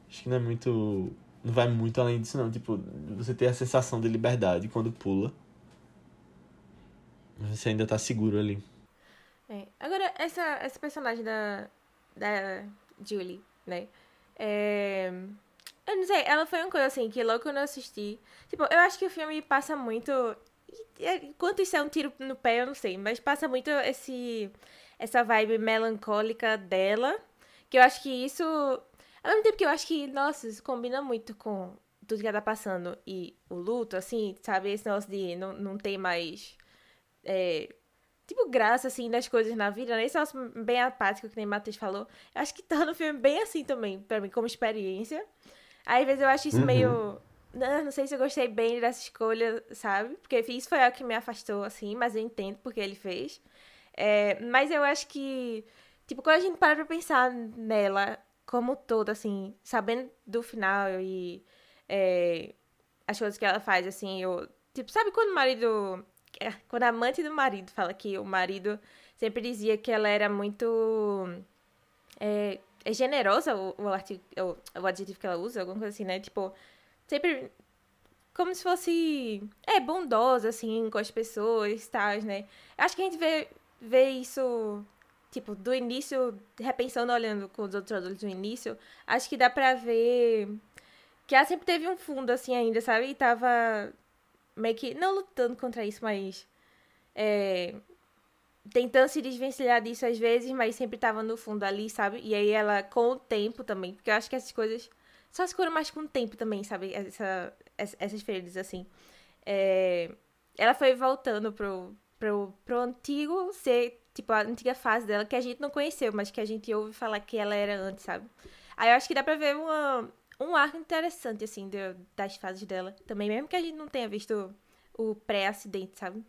Acho que não é muito. Não vai muito além disso, não. Tipo, você tem a sensação de liberdade quando pula. Mas Você ainda tá seguro ali. Agora, essa, essa personagem da, da Julie, né? É... Eu não sei, ela foi uma coisa assim, que logo eu assisti... Tipo, eu acho que o filme passa muito... e- e- Quanto isso é um tiro no pé, eu não sei. Mas passa muito esse... Essa vibe melancólica dela. Que eu acho que isso... Ao mesmo tempo que eu acho que, nossa, isso combina muito com tudo que ela tá passando. E o luto, assim, sabe? Esse negócio de não, não ter mais... é, tipo, graça, assim, das coisas na vida, né? Esse negócio bem apático, que nem o Matheus falou. Eu acho que tá no filme bem assim também, pra mim, como experiência. Aí, às vezes, eu acho isso Uhum. meio... Não, não sei se eu gostei bem dessa escolha, sabe? Porque isso foi algo que me afastou, assim, mas eu entendo porque ele fez. É, mas eu acho que, tipo, quando a gente para pra pensar nela como todo, assim, sabendo do final e é, as coisas que ela faz, assim, eu... Tipo, sabe quando o marido... é, Quando a amante do marido fala que o marido sempre dizia que ela era muito... É, é generosa, o, o, artigo, o, o adjetivo que ela usa, alguma coisa assim, né? Tipo, sempre como se fosse é bondosa assim com as pessoas tal, né? Acho que a gente vê, vê isso tipo do início, repensando olhando com os outros adultos do início, acho que dá pra ver que ela sempre teve um fundo assim ainda, sabe? E tava meio que não lutando contra isso, mas é, tentando se desvencilhar disso às vezes, mas sempre tava no fundo ali, sabe? E aí ela com o tempo também, porque eu acho que essas coisas só se curam mais com o tempo também, sabe? Essa, ess- essas feridas, assim. É, ela foi voltando pro, pro, pro antigo ser, tipo, a antiga fase dela, que a gente não conheceu, mas que a gente ouve falar que ela era antes, sabe? Aí eu acho que dá pra ver uma, um arco interessante, assim, de, das fases dela. Também, mesmo que a gente não tenha visto o pré-acidente, sabe?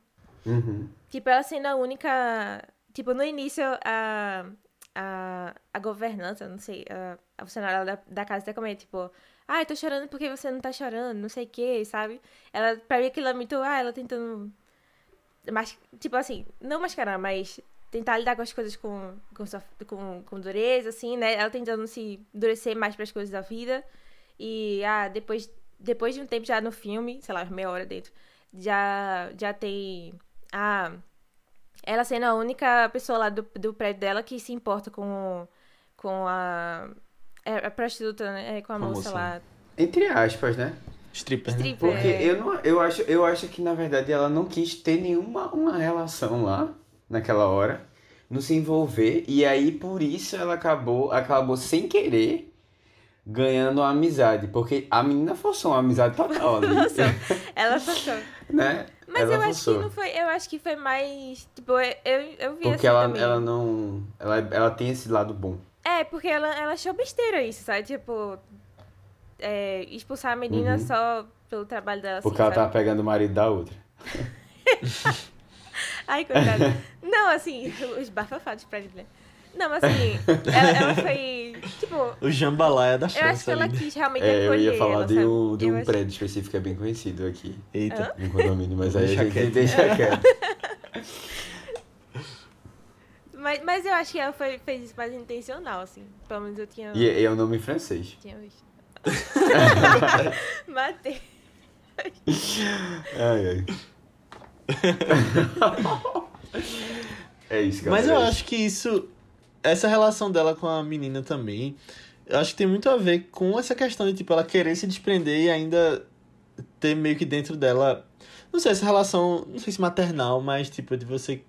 Uhum. Tipo, ela sendo a única. Tipo, no início, a. A, a governanta, não sei, a, a funcionária da, da casa até comenta, tipo, ah, eu tô chorando porque você não tá chorando, não sei o que, sabe? Ela, pra mim aquilo é muito, ah, ela tentando. Mas, tipo assim, não mascarar, mas tentar lidar com as coisas com, com, com, com dureza, assim, né? Ela tentando se endurecer mais para as coisas da vida. E, ah, depois, depois de um tempo já no filme, sei lá, meia hora dentro, já, já tem. Ah, ela sendo a única pessoa lá do, do prédio dela que se importa com, com a, é, a prostituta, né? É, com a, moça, moça, lá. Entre aspas, né? Stripper. Stripper Porque eu, não, eu, acho, eu acho que, na verdade, ela não quis ter nenhuma uma relação lá, naquela hora, não se envolver, e aí, por isso, ela acabou, acabou sem querer ganhando a amizade, porque a menina forçou uma amizade total ali. ela forçou. né? Mas ela eu forçou. acho que não foi. Eu acho que foi mais. Tipo, eu, eu vi Porque assim ela, também. ela não. Ela, ela tem esse lado bom. É, porque ela, ela achou besteira isso, sabe? Tipo. É, expulsar a menina Uhum. só pelo trabalho dela. Porque assim, ela sabe? tava pegando o marido da outra. Ai, coitada. não, assim, os bafafados pra ele, né? Não, mas assim, ela, ela foi. Tipo, O jambalaya da eu acho que França ela né? quis realmente É, eu ia falar ela, de um, de um acho- prédio específico que é bem conhecido aqui. Eita. Um condomínio, mas aí Deixa a gente quieto. deixa quieto. Mas, mas eu acho que ela foi, fez isso mais intencional, assim. Pelo menos eu tinha, E é, é o nome em francês. tinha visto. Matei. Ai, ai. é isso, galera. Mas eu acho que isso. Essa relação dela com a menina também. Eu acho que tem muito a ver com essa questão de, tipo, ela querer se desprender e ainda ter meio que dentro dela. Não sei, essa relação. Não sei se maternal, mas, tipo, de você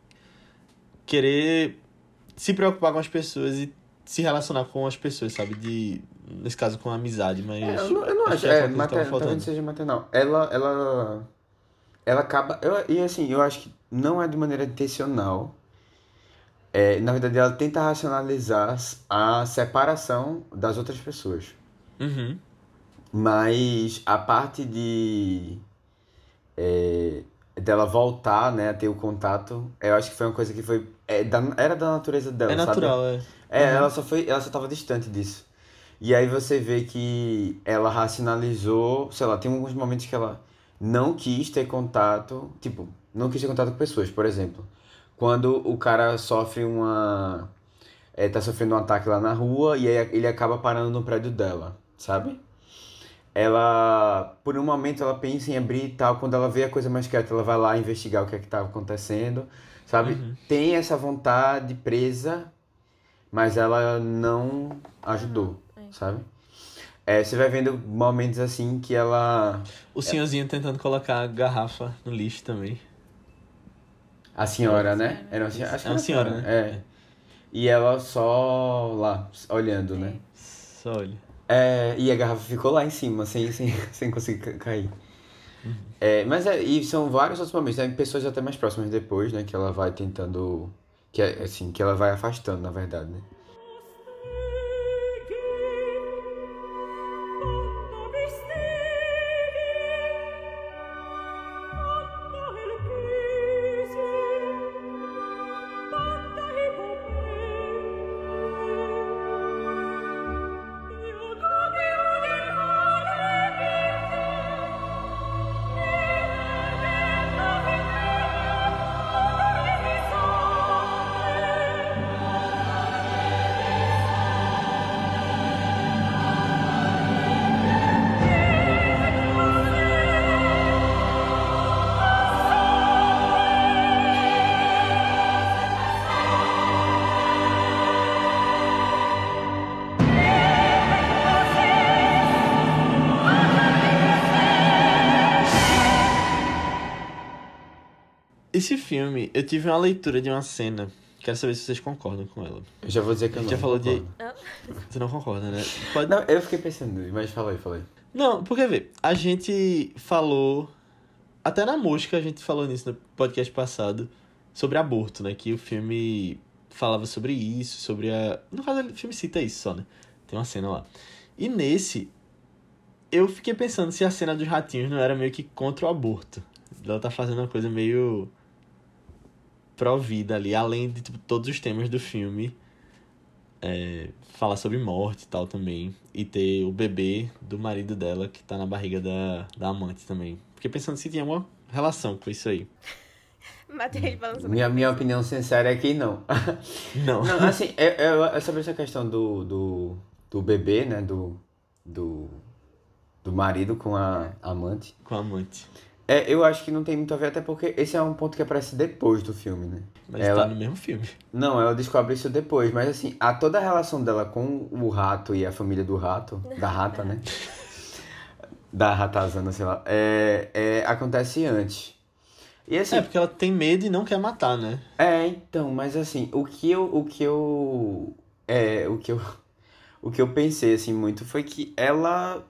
querer se preocupar com as pessoas e se relacionar com as pessoas, sabe? De. Nesse caso, com a amizade, mas. É, eu, não, eu não acho. que É, tava mater... talvez seja maternal. Ela, ela, ela acaba. Eu, e assim, eu acho que não é de maneira intencional. É, na verdade, ela tenta racionalizar a separação das outras pessoas. Uhum. Mas a parte de. é, dela voltar, né, a ter o contato, eu acho que foi uma coisa que foi. é da- era da natureza dela, É sabe? natural, é. É, Uhum. ela só foi, ela só tava distante disso. E aí você vê que ela racionalizou, sei lá, tem alguns momentos que ela não quis ter contato, tipo, não quis ter contato com pessoas, por exemplo. Quando o cara sofre uma é, tá sofrendo um ataque lá na rua e aí ele acaba parando no prédio dela, sabe? Ela, por um momento, ela pensa em abrir e tal. Quando ela vê a coisa mais quieta, ela vai lá investigar o que é que tava acontecendo, sabe? Uhum. Tem essa vontade presa, mas ela não ajudou, Uhum, é. sabe? É, você vai vendo momentos assim que ela. O senhorzinho tentando colocar a garrafa no lixo também. A senhora, né? Era uma senhora, acho que É uma era senhora, né? É. E ela só lá, olhando, né? Só olha. É, e a garrafa ficou lá em cima, sem, sem, sem conseguir ca- cair. É, mas é, e são vários outros momentos, né? Pessoas até mais próximas depois, né? Que ela vai tentando. Que é, assim, que ela vai afastando, na verdade, né? Esse filme, eu tive uma leitura de uma cena. Quero saber se vocês concordam com ela. Eu já vou dizer que eu não. já falou de- concordo. Você não concorda, né? Pode... Não, eu fiquei pensando, mas falei, falei. Não, porque vê, a gente falou. Até na música a gente falou nisso no podcast passado. Sobre aborto, né? Que o filme falava sobre isso, sobre a. No caso, o filme cita isso só, né? Tem uma cena lá. E nesse, eu fiquei pensando se a cena dos ratinhos não era meio que contra o aborto. Ela tá fazendo uma coisa meio pró-vida ali, além de tipo, todos os temas do filme. É, falar sobre morte e tal também. E ter o bebê do marido dela que tá na barriga da, da amante também. Fiquei pensando se tinha uma relação com isso aí. Matheus balançando. Minha, minha opinião sincera é que não. Não. Não, assim, é, é, é sobre essa questão do, do, do bebê, né? Do, do, do marido com a amante. Com a amante. É, eu acho que não tem muito a ver, até porque esse é um ponto que aparece depois do filme, né? Mas Ela- tá no mesmo filme. Não, ela descobre isso depois, mas assim, a toda a relação dela com o rato e a família do rato, da rata, né? Da ratazana, sei lá, é, é, acontece antes. E assim, É, porque ela tem medo e não quer matar, né? É, então, mas assim, o que eu, o que eu, é, o que eu, o que eu pensei assim muito foi que ela,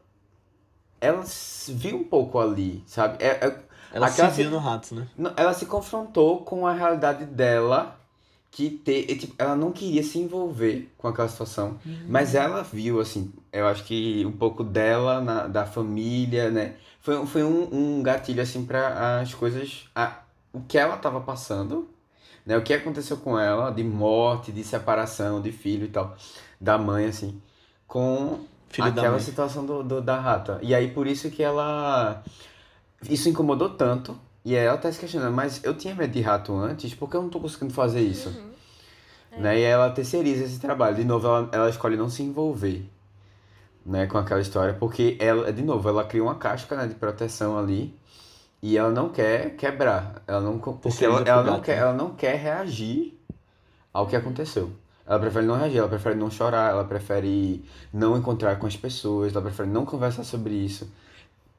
ela se viu um pouco ali, sabe? É, é- Ela se viu se- no rato, né? ela se confrontou com a realidade dela, que te, e, tipo, ela não queria se envolver com aquela situação, mas ela viu assim, eu acho que um pouco dela na, da família, né? Foi, um- foi um, um gatilho assim para as coisas, a, o que ela estava passando né? O que aconteceu com ela, de morte, de separação, de filho e tal, da mãe, assim, com Filho aquela situação do, do- da rata. E aí, por isso que ela... Isso incomodou tanto, e aí ela tá se questionando, mas eu tinha medo de rato antes, por que eu não tô conseguindo fazer isso? Né? E aí ela terceiriza esse trabalho. De novo, ela, ela escolhe não se envolver, né, com aquela história, porque ela, de novo, ela cria uma casca, né, de proteção ali, e ela não quer quebrar. Ela não, porque ela, ela não quer, né? ela não quer reagir ao que aconteceu. Ela prefere não reagir, ela prefere não chorar, ela prefere não encontrar com as pessoas, ela prefere não conversar sobre isso,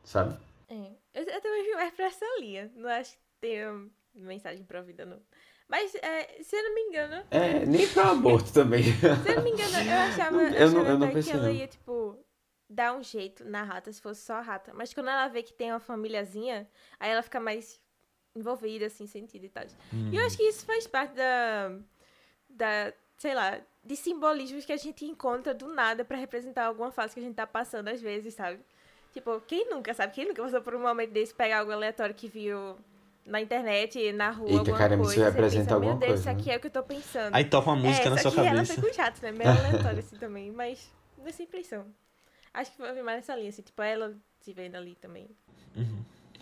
sabe? É. Eu, eu também vi mais pra essa linha. Não acho que tenha mensagem pra vida, não. Mas, é, se eu não me engano, É, nem pro aborto também. se eu não me engano, eu achava, Eu eu não- achava eu não pensei, que ela ia, tipo, dar um jeito na rata, se fosse só a rata. Mas quando ela vê que tem uma famíliazinha, aí ela fica mais envolvida, assim, sentido e tal. E eu acho que isso faz parte da, da, sei lá, de simbolismos que a gente encontra do nada pra representar alguma fase que a gente tá passando às vezes, sabe? Tipo, quem nunca, sabe? Quem nunca passou por um momento desse, pegar algo aleatório que viu na internet, na rua, Eita, alguma caramba, coisa. isso você representa pensa, alguma Meu Deus, coisa, isso aqui né? é o que eu tô pensando. Aí toca uma música é, na sua que ela cabeça. foi com chato, né? Meio aleatório assim também, mas nessa impressão. Acho que foi mais nessa linha, assim, tipo, ela se vendo ali também.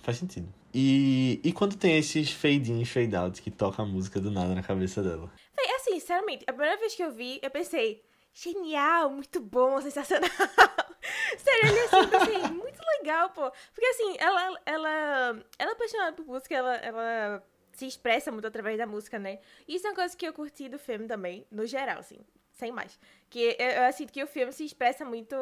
Faz sentido. E, e quando tem esses fade in e fade out que toca a música do nada na cabeça dela? Sinceramente, a primeira vez que eu vi, eu pensei, genial, muito bom, sensacional. Sério, olhei assim, pensei, muito legal, pô. Porque assim, ela, ela, ela é apaixonada por música, ela, ela se expressa muito através da música, né? Isso é uma coisa que eu curti do filme também, no geral, assim, sem mais. Que eu, eu sinto que o filme se expressa muito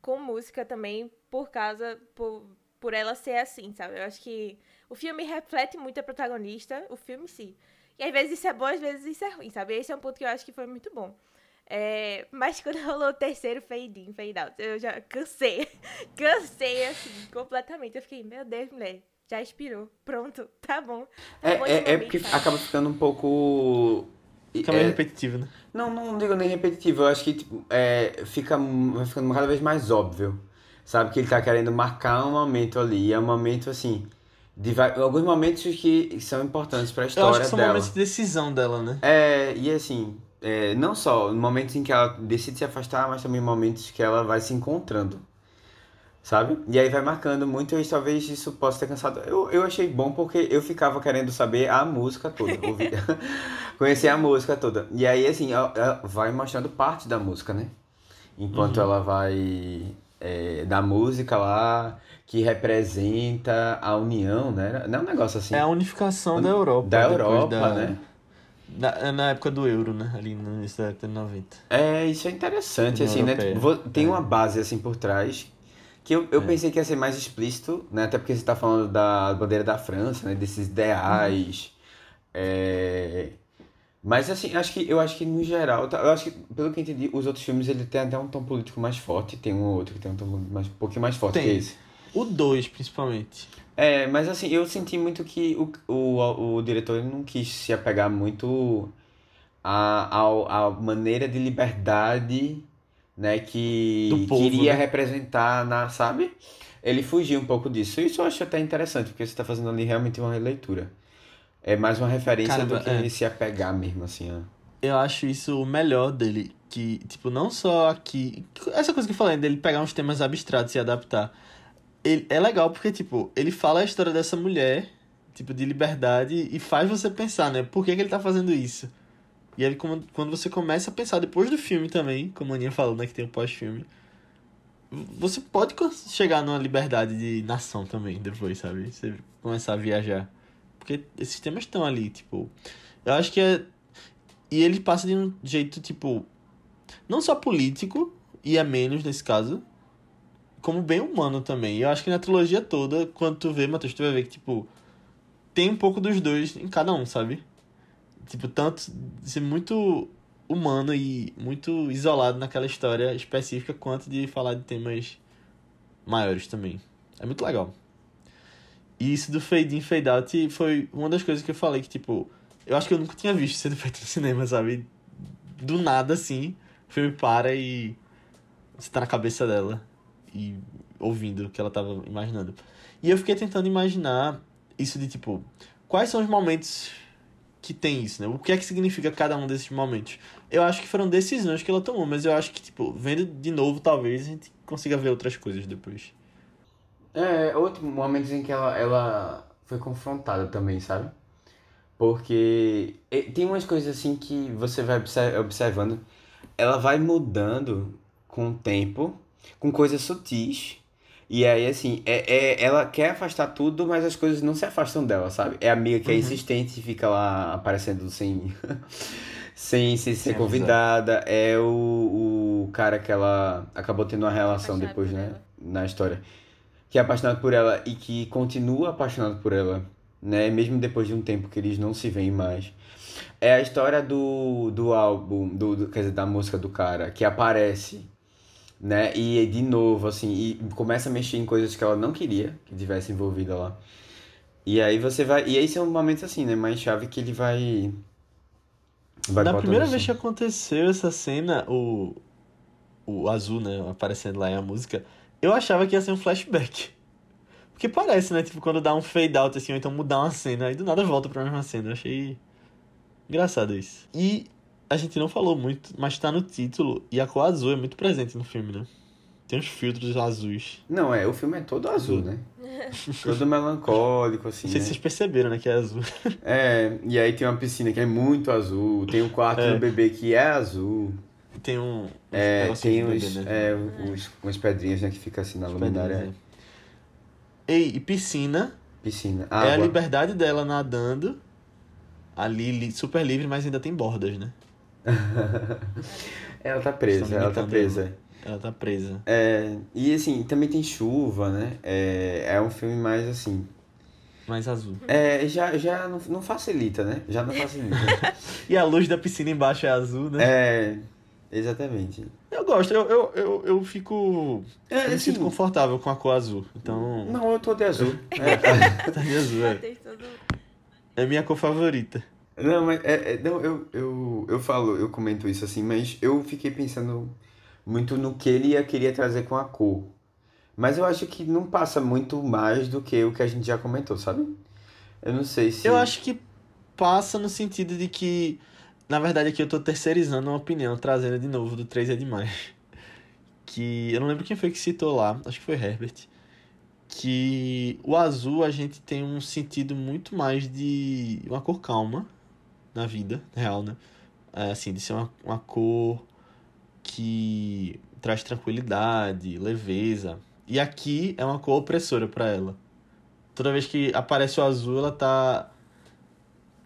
com música também, por causa, por, por ela ser assim, sabe? Eu acho que o filme reflete muito a protagonista, o filme em si. E às vezes isso é bom, às vezes isso é ruim, sabe? Esse é um ponto que eu acho que foi muito bom. É, mas quando rolou o terceiro fade in, fade out, eu já cansei. cansei, assim, completamente. Eu fiquei, meu Deus, mulher, já expirou. Pronto, tá bom. Tá bom É, esse é, é momento, porque sabe? acaba ficando um pouco. Fica meio é, repetitivo, né? Não, não digo nem repetitivo, eu acho que tipo, é, fica vai ficando cada vez mais óbvio. Sabe que ele tá querendo marcar um momento ali. É um momento assim. De alguns momentos que são importantes pra Eu história acho que são dela. momentos de decisão dela, né? É, e assim, é, não só momentos em que ela decide se afastar, mas também momentos que ela vai se encontrando. Sabe? E aí vai marcando muito e talvez isso possa ter cansado. Eu, eu achei bom porque eu ficava querendo saber a música toda, ouvir, conhecer a música toda. E aí, assim, ela, ela vai mostrando parte da música, né? Enquanto ela vai é, da música lá, que representa a união, né? Não é um negócio assim. É a unificação da Europa. Da Europa, da- né? Na, na época do euro, né? Ali no início da década de 90. É, isso é interessante, assim, né? Europeia. Tem É. uma base, assim, por trás, que eu, eu É. pensei que ia ser mais explícito, né? Até porque você tá falando da bandeira da França, né? Desses ideais. É... Mas, assim, acho que, eu acho que, no geral, tá- eu acho que, pelo que eu entendi, os outros filmes, ele tem até um tom político mais forte, tem um ou outro que tem um tom mais, um pouquinho mais forte Tem. que esse. O 2, principalmente. É, mas assim, eu senti muito que o, o, o diretor ele não quis se apegar muito à, à maneira de liberdade né? Que povo, queria né? representar na, sabe? Ele fugia um pouco disso. Isso eu acho até interessante, porque você tá fazendo ali realmente uma releitura. É mais uma referência Caramba, do que é. ele se apegar mesmo, assim, ó. Eu acho isso o melhor dele. Que, tipo, não só aqui. Essa coisa que eu falei, dele pegar uns temas abstratos e adaptar. Ele, é legal porque, tipo, ele fala a história dessa mulher, tipo, de liberdade, e faz você pensar, né? Por que, que ele tá fazendo isso? E aí, quando você começa a pensar depois do filme também, como a Aninha falou, né? Que tem o pós-filme. Você pode chegar numa liberdade de nação também, depois, sabe? Você começar a viajar. Porque esses temas estão ali, tipo. Eu acho que é. E ele passa de um jeito, tipo. Não só político, e é menos nesse caso, como bem humano também. Eu acho que na trilogia toda, quando tu vê, Matheus, tu vai ver que, tipo. Tem um pouco dos dois em cada um, sabe? Tipo, tanto de ser muito humano e muito isolado naquela história específica, quanto de falar de temas maiores também. É muito legal. E isso do fade in, fade out foi uma das coisas que eu falei que, tipo, eu acho que eu nunca tinha visto sendo feito no cinema, sabe? Do nada, assim, o filme para e você tá na cabeça dela e ouvindo o que ela tava imaginando. E eu fiquei tentando imaginar isso de, tipo, quais são os momentos que tem isso, né? O que é que significa cada um desses momentos? Eu acho que foram decisões que ela tomou, mas eu acho que, tipo, vendo de novo, talvez a gente consiga ver outras coisas depois. É, outro momentos em que ela, ela foi confrontada também, sabe? Porque tem umas coisas assim que você vai obser- observando, ela vai mudando com o tempo, com coisas sutis. E aí, assim, é, é, ela quer afastar tudo, mas as coisas não se afastam dela, sabe? É a amiga que é Uhum. insistente e fica lá aparecendo sem, sem, sem ser convidada. É o, o cara que ela acabou tendo uma relação depois, né? ela. Na história que é apaixonado por ela e que continua apaixonado por ela, né? Mesmo depois de um tempo que eles não se veem mais. É a história do, do álbum, do, do- quer dizer, da música do cara, que aparece, né? E de novo, assim, e começa a mexer em coisas que ela não queria que tivesse envolvida lá. E aí você vai. E aí são momentos assim, né? Mais chave que ele vai. vai Na primeira assim. vez que aconteceu essa cena, o, o azul, né, aparecendo lá em a música, eu achava que ia ser um flashback. Porque parece, né, tipo, quando dá um fade out, assim, ou então mudar uma cena, aí do nada volta pra mesma cena. Eu achei engraçado isso. E a gente não falou muito, mas tá no título, e a cor azul é muito presente no filme, né? Tem uns filtros azuis. Não, é, o filme é todo azul, né? todo melancólico, assim. Não sei né? se vocês perceberam, né, que é azul. É, e aí tem uma piscina que é muito azul, tem o quarto É. do bebê que é azul, Tem um... é, tem uns, bebê, né? é, uns, umas pedrinhas né, que fica assim na luminária. Ei, e piscina Piscina, É a água. liberdade dela nadando. Ali, li- super livre, mas ainda tem bordas, né? Ela tá presa, ela tá presa. Ela tá presa. É, e assim, também tem chuva, né? É, é um filme mais assim. Mais azul. É, já, já não, não facilita, né? Já não facilita. E a luz da piscina embaixo é azul, né? é, exatamente. Eu gosto, eu, eu, eu, eu fico. É, eu me assim, sinto confortável com a cor azul. Então. Não, eu tô de azul. É. Tá de azul, é. É minha cor favorita. Não, mas é, é- não, eu, eu, eu falo, eu comento isso assim, mas eu fiquei pensando muito no que ele ia queria trazer com a cor. Mas eu acho que não passa muito mais do que o que a gente já comentou, sabe? Eu não sei se. Eu acho que passa no sentido de que. Na verdade, aqui eu tô terceirizando uma opinião, trazendo de novo do 3 é demais. Que eu não lembro quem foi que citou lá, acho que foi Herbert. Que o azul a gente tem um sentido muito mais de uma cor calma na vida real, né? É, assim, de ser uma, uma cor que traz tranquilidade, leveza. E aqui é uma cor opressora pra ela. Toda vez que aparece o azul, ela tá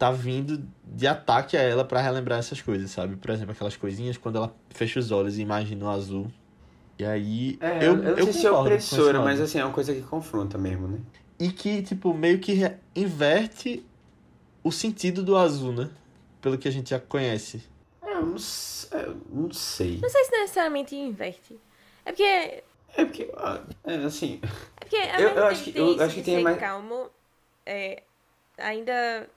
tá vindo de ataque a ela pra relembrar essas coisas, sabe? Por exemplo, aquelas coisinhas quando ela fecha os olhos e imagina o azul. E aí É, eu, eu, não eu sei se é opressora, mas assim, é uma coisa que confronta mesmo, né? E que, tipo, meio que inverte o sentido do azul, né? Pelo que a gente já conhece. É, eu não, é, eu não sei. Não sei se necessariamente inverte. É porque. É É porque, ah, é assim. porque ao Eu- eu acho que- tem eu acho que de tem mais- calmo, é, ainda.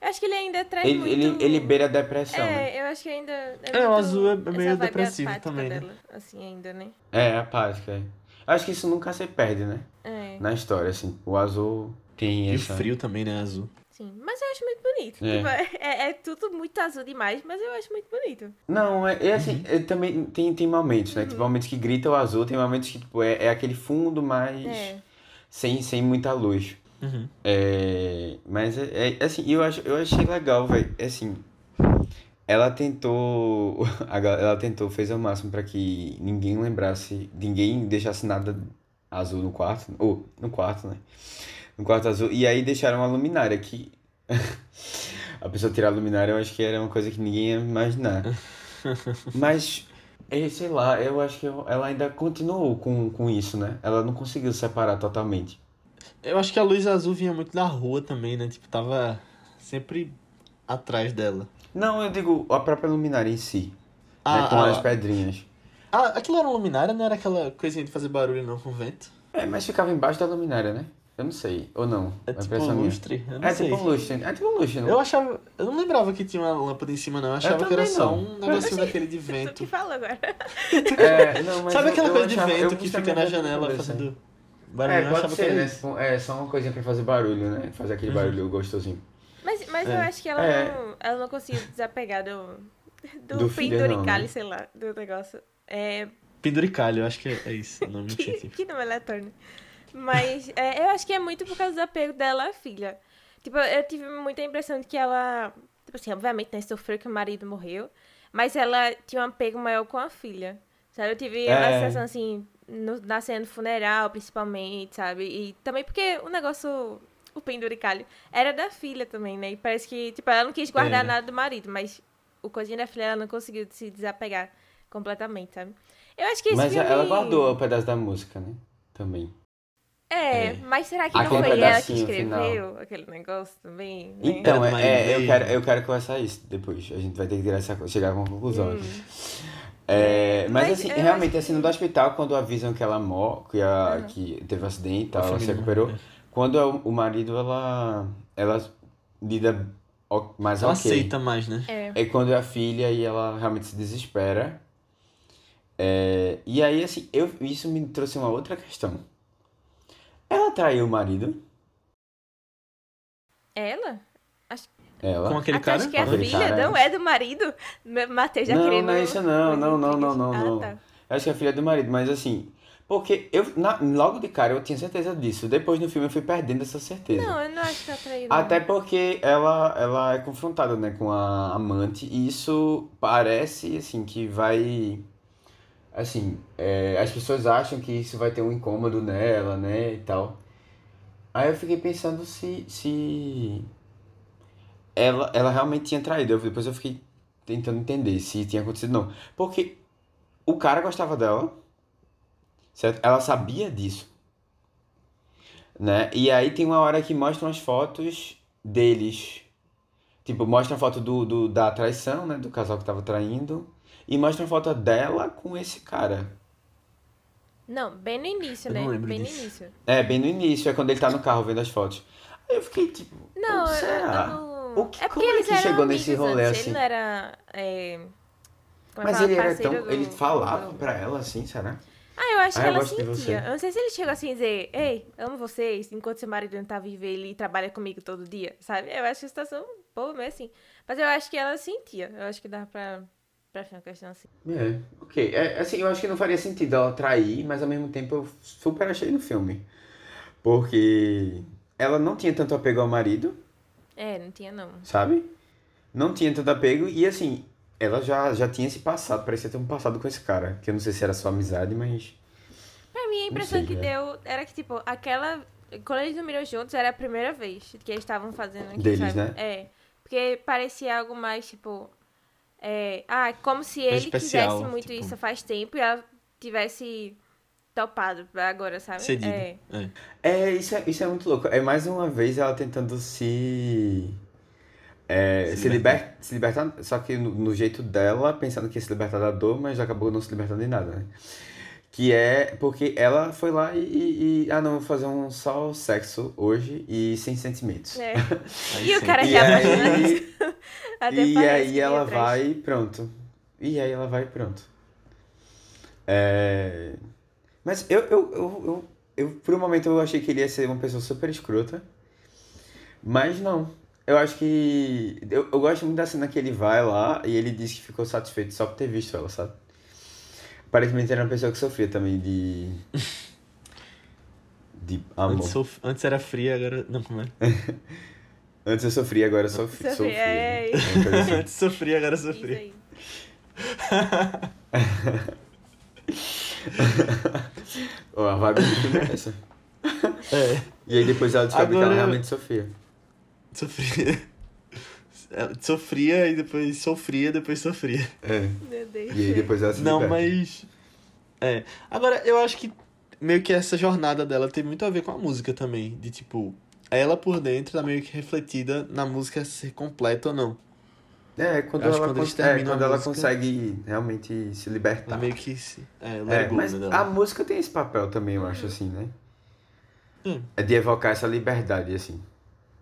Eu acho que ele ainda traz Ele, muito... ele, ele beira a depressão, né? É, eu acho que ainda... É, É, o azul é meio depressivo também, né? dela, assim, ainda, né? É, apática. É. Acho que isso nunca se perde, né? É, Na história, assim. O azul tem E essa... frio também, né? Azul. sim. Mas eu acho muito bonito. É. Tipo, é, é- é tudo muito azul demais, mas eu acho muito bonito. Não, é, é assim, Uhum. é, também tem, tem momentos, né? Tem momentos que grita o azul, tem momentos que, tipo, é, é aquele fundo mais... É. Sem, sem muita luz. Uhum. É, mas é, é assim, eu, acho, eu achei legal, velho. É assim, ela tentou, a ela tentou, fez o máximo pra que ninguém lembrasse, ninguém deixasse nada azul no quarto, ou no quarto, né? No quarto azul. E aí deixaram uma luminária que a pessoa tirar a luminária, eu acho que era uma coisa que ninguém ia imaginar. Mas é, sei lá, eu acho que ela ainda continuou com, com isso, né? Ela não conseguiu separar totalmente. Eu acho que a luz azul vinha muito da rua também, né? Tipo, tava sempre atrás dela. Não, eu digo a própria luminária em si. Ah, né, com ah, as pedrinhas. Ah, aquilo era uma luminária, não era aquela coisinha de fazer barulho não com vento? É, mas ficava embaixo da luminária, né? Eu não sei. Ou não. É uma tipo um lustre? Eu não É sei. tipo um lustre. É tipo um lustre, não? Eu achava. Eu não lembrava que tinha uma lâmpada em cima, não. Eu achava que era também só não. um negocinho daquele de Tu que vento. fala agora. É, não, mas Sabe eu- aquela eu coisa de achava- eu vento que fica na janela cabeça. fazendo barulho? É, eu pode ser, né? É só uma coisinha pra fazer barulho, né? Fazer aquele Uhum. barulho gostosinho. Mas, mas eu É. acho que ela, É. não, ela não conseguiu desapegar do, do, Do penduricalho, não, né? sei lá, do negócio. É, Penduricalho, eu acho que é isso o nome que, científico. que não é Letorne. Mas é, eu acho que é muito por causa do apego dela à filha. Tipo, eu tive muita impressão de que ela, tipo assim, obviamente, né, sofreu que o marido morreu, mas ela tinha um apego maior com a filha. Sabe? Eu tive uma É. sensação assim, no, na cena do funeral, principalmente, sabe? E também porque o negócio, o penduricalho, era da filha também, né? E parece que, tipo, ela não quis guardar É. nada do marido, mas o coisinho da filha ela não conseguiu se desapegar completamente, sabe? Eu acho que esse Mas filme... ela guardou o pedaço da música, né? Também. É, É. mas será que não Aquele foi ela que escreveu aquele negócio também? né? Então, é, é, eu, quero, eu quero conversar isso depois. A gente vai ter que tirar essa, chegar a uma conclusão. Hum. Aqui. É, mas, Mas assim, realmente, assim, no do hospital, quando avisam que ela morre, que, a, que teve um acidente e tal, ela se recuperou. Quando é o, o marido, ela, ela lida mais Ela ok. aceita mais, né? É. É quando é a filha e ela realmente se desespera. É, e aí, assim, eu, isso me trouxe uma outra questão. Ela traiu o marido? Ela? Ela? Com aquele Ah, cara? acha que é Aquele filha, cara, não é do marido? Matheus já Não, querendo... não é isso não, não, não, não, não, Ah, não. tá. Acho que é filha do marido, mas assim. Porque eu, na- logo de cara, eu tinha certeza disso. Depois no filme eu fui perdendo essa certeza. Não, eu não acho que traiu. não. Até porque ela, ela é confrontada, né, com a amante, e isso parece, assim, que vai. Assim, é, as pessoas acham que isso vai ter um incômodo nela, né, e tal. Aí eu fiquei pensando se, se ela, ela realmente tinha traído. Eu- depois eu fiquei tentando entender se tinha acontecido não. Porque o cara gostava dela, certo? Ela sabia disso né? E aí tem uma hora que mostra umas fotos deles. Tipo, mostra uma foto do, do, da traição, né? Do casal que tava traindo. E mostra uma foto dela com esse cara. Não, bem no início, Eu né? bem disso. no início. É, bem no início, é quando ele tá no carro vendo as fotos. Aí eu fiquei tipo, Não, "Pô, eu- será? eu não... O que- é como é eles que chegou nesse rolê antes, assim? Ele não era... É... como é Mas ele era tão. do- Ele falava do- pra ela assim, será? Ah, eu acho Ah, que eu ela sentia. Eu não sei se ele chegou assim a dizer, ei, amo vocês, enquanto seu marido não tá vivo, ele trabalha comigo todo dia, sabe? Eu acho que a situação boa meio assim. Mas eu acho que ela sentia. Eu acho que dá pra, pra achar uma questão assim. É, ok. É, assim, eu acho que não faria sentido ela trair, mas ao mesmo tempo eu super achei no filme. Porque ela não tinha tanto apego ao marido. É, não tinha não. sabe? Não tinha tanto apego e assim, ela já, já tinha esse passado, parecia ter um passado com esse cara, que eu não sei se era só amizade, mas Pra mim, a impressão sei, que é. deu era que, tipo, aquela. Quando eles dormiram juntos, era a primeira vez que eles estavam fazendo aquilo, Deles, sabe? né? É. Porque parecia algo mais, tipo. É, ah, como se ele especial, quisesse muito tipo- isso faz tempo e ela tivesse topado pra agora, sabe? Cedido. É. É. é isso, é, isso é muito louco. É mais uma vez ela tentando se. é, Se se, liber, se libertar, só que no, no jeito dela, pensando que ia se libertar da dor, mas acabou não se libertando de nada, né? Que é porque ela foi lá e, e- e- Ah, não, vou fazer um só sexo hoje e sem sentimentos. É. E o cara E já aí. Até e aí ela atrás. vai e pronto. E aí ela vai e pronto. É... Mas eu, eu, eu, eu, eu, por um momento, eu achei que ele ia ser uma pessoa super escrota. Mas não. Eu acho que. Eu, eu gosto muito da cena que ele vai lá e ele diz que ficou satisfeito só por ter visto ela, sabe? Aparentemente era uma pessoa que sofria também de. De amor. Antes, sof- antes era fria, agora. Não, como é? Antes eu sofria, agora eu sofri. Sofri, sofri. é, é. Assim. Antes sofria, agora Isso sofri. aí. Ó, a vibe do filme é essa. É, E aí depois ela descobre que Agora- ela realmente sofria. sofria. Ela Sofria e depois sofria, depois sofria. É. Meu Deus. E aí depois ela se Não, mas. É. Agora, eu acho que meio que essa jornada dela tem muito a ver com a música também. De tipo, ela por dentro tá meio que refletida na música ser completa ou não. É, quando ela, quando cons- é, quando ela música- consegue realmente se libertar. Ela meio que se. É, É, mas né, dela. a música tem esse papel também, eu acho, assim, né? Hum. É de evocar essa liberdade, assim.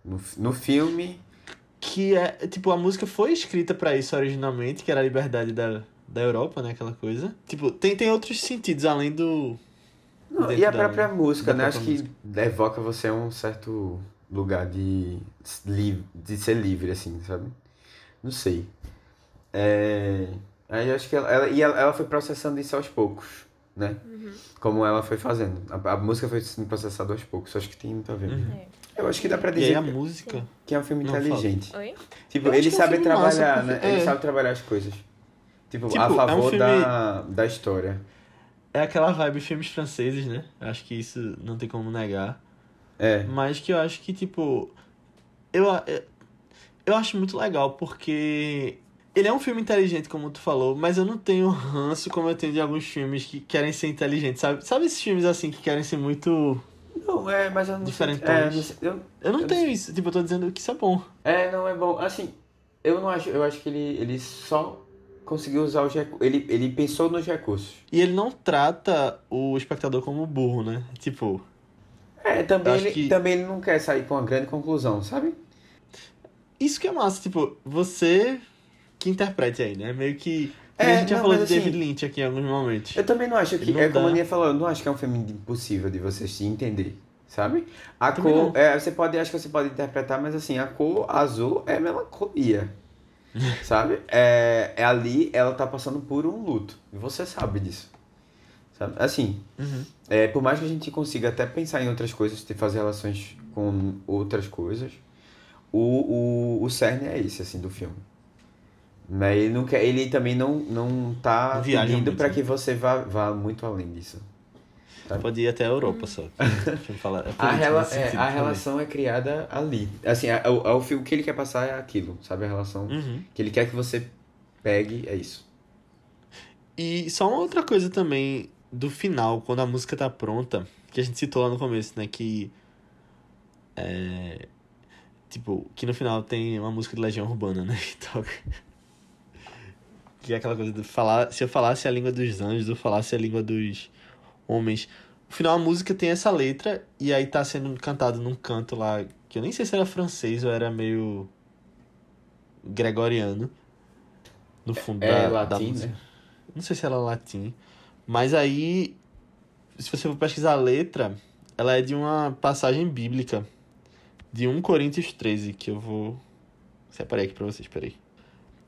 No, no filme, Que é, tipo, a música foi escrita pra isso originalmente, que era a liberdade da, da Europa, né? Aquela coisa. Tipo, tem, tem outros sentidos além do. Não, e a da- própria música, da né? Acho própria que evoca você a um certo lugar de, de ser livre, assim, sabe? Não sei. É... Aí eu acho que ela, ela- e ela, ela foi processando isso aos poucos, né? Como ela foi fazendo. A, a música foi sendo processada aos poucos. Acho que tem muito a ver. Uhum. É. Eu acho que dá pra E dizer aí a que- música. que é um filme Não, fala. inteligente. Oi? Tipo, Eu ele que é um sabe trabalhar, né? Ele é. sabe trabalhar as coisas. Tipo, Tipo, a é um favor filme- da, da história. É aquela vibe filmes franceses, né? Acho que isso não tem como negar. É. Mas que eu acho que, tipo. Eu, eu, acho muito legal porque. Ele é um filme inteligente, como tu falou, mas eu não tenho ranço como eu tenho de alguns filmes que querem ser inteligentes, sabe? Sabe esses filmes assim que querem ser muito. Não, é, mas eu não Diferentões. É, não eu, Eu não Eu tenho isso, tipo, eu tô dizendo que isso é bom. é, não é bom. Assim, eu não acho. Eu acho que ele, ele só conseguiu usar os recursos. Ele, ele pensou nos recursos. E ele não trata o espectador como burro, né? Tipo, É, também ele, que- também ele não quer sair com uma grande conclusão, sabe? Isso que é massa, tipo, você que interprete aí, né? Meio que. É, a gente já não, falou de assim- David Lynch aqui em alguns momentos. Eu também não acho que. Não É como dá. a Aninha falou, eu não acho que é um filme impossível de você se entender. Sabe? A Também cor. É, você pode, acho que você pode interpretar, mas assim, a cor azul é melancolia. sabe? É, é ali, ela tá passando por um luto. E você sabe disso. Sabe? Assim, Uhum. é, por mais que a gente consiga até pensar em outras coisas, de fazer relações com outras coisas, o, o, o cerne é esse, assim, do filme. Né? Ele, não quer, ele também não, não tá Não viaja pedindo muito, pra né? que você vá, vá muito além disso. Pode ir até a Europa só. O filme fala- é A, rela, é, a relação é criada ali. Assim, a, o, a- o filme que ele quer passar é aquilo, sabe? A relação Uhum. que ele quer que você pegue é isso. E só uma outra coisa também do final, quando a música tá pronta, que a gente citou lá no começo, né? Que. É. Tipo, que no final tem uma música de Legião Urbana, né? Que toca. Que é aquela coisa de falar. Se eu falasse a língua dos anjos, eu falasse a língua dos homens. No final a música tem essa letra e aí tá sendo cantado num canto lá, que eu nem sei se era francês ou era meio. gregoriano. No fundo É da, da latim, música. né? Não sei se ela é latim. Mas aí, se você for pesquisar a letra, ela é de uma passagem bíblica. De 1 Coríntios 13, que eu vou... Separei aqui pra vocês, peraí.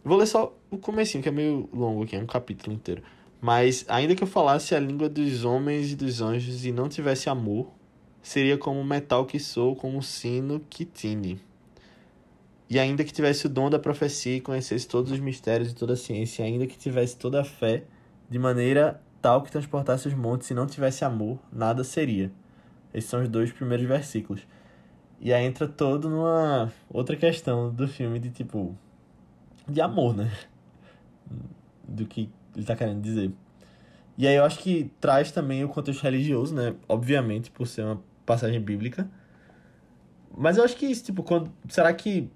Vou ler só o comecinho, que é meio longo aqui, é um capítulo inteiro. Mas, ainda que eu falasse a língua dos homens e dos anjos e não tivesse amor, seria como o metal que sou, como o sino que tine. E ainda que tivesse o dom da profecia e conhecesse todos os mistérios e toda a ciência, ainda que tivesse toda a fé, de maneira tal que transportasse os montes e não tivesse amor, nada seria. Esses são os dois primeiros versículos. E aí entra todo numa outra questão do filme de tipo. de amor, né? Do que ele tá querendo dizer. E aí eu acho que traz também o contexto religioso, né? Obviamente, por ser uma passagem bíblica. Mas eu acho que isso, tipo, quando. Será que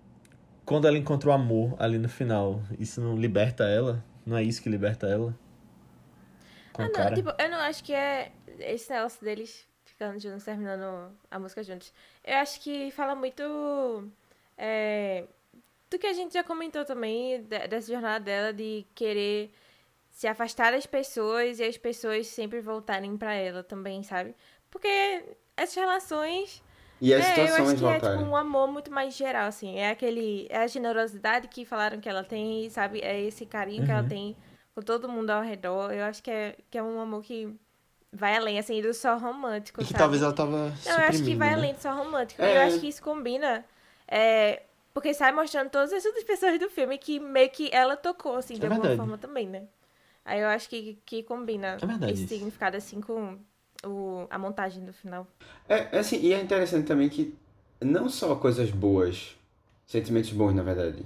quando ela encontra o amor ali no final, isso não liberta ela? Não é isso que liberta ela? com Ah, não, tipo, eu não acho que é esse negócio deles ficando juntos, terminando a música juntos. Eu acho que fala muito é, do que a gente já comentou também, de- dessa jornada dela de querer se afastar das pessoas e as pessoas sempre voltarem pra ela também, sabe? Porque essas relações E as é, eu acho situações que é voltarem. tipo um amor muito mais geral, assim. É aquele. É a generosidade que falaram que ela tem, sabe? É esse carinho que ela Uhum. tem com todo mundo ao redor. Eu acho que é, que é um amor que vai além, assim, do só romântico, E que sabe? talvez ela tava Não, eu acho que vai né? além do só romântico. É. Eu acho que isso combina. É, porque sai mostrando todas as outras pessoas do filme que meio que ela tocou, assim, de É alguma verdade. forma também, né? Aí eu acho que, que combina É esse significado, assim, com o, a montagem do final. É, é assim, e é interessante também que não só coisas boas, sentimentos bons, na verdade.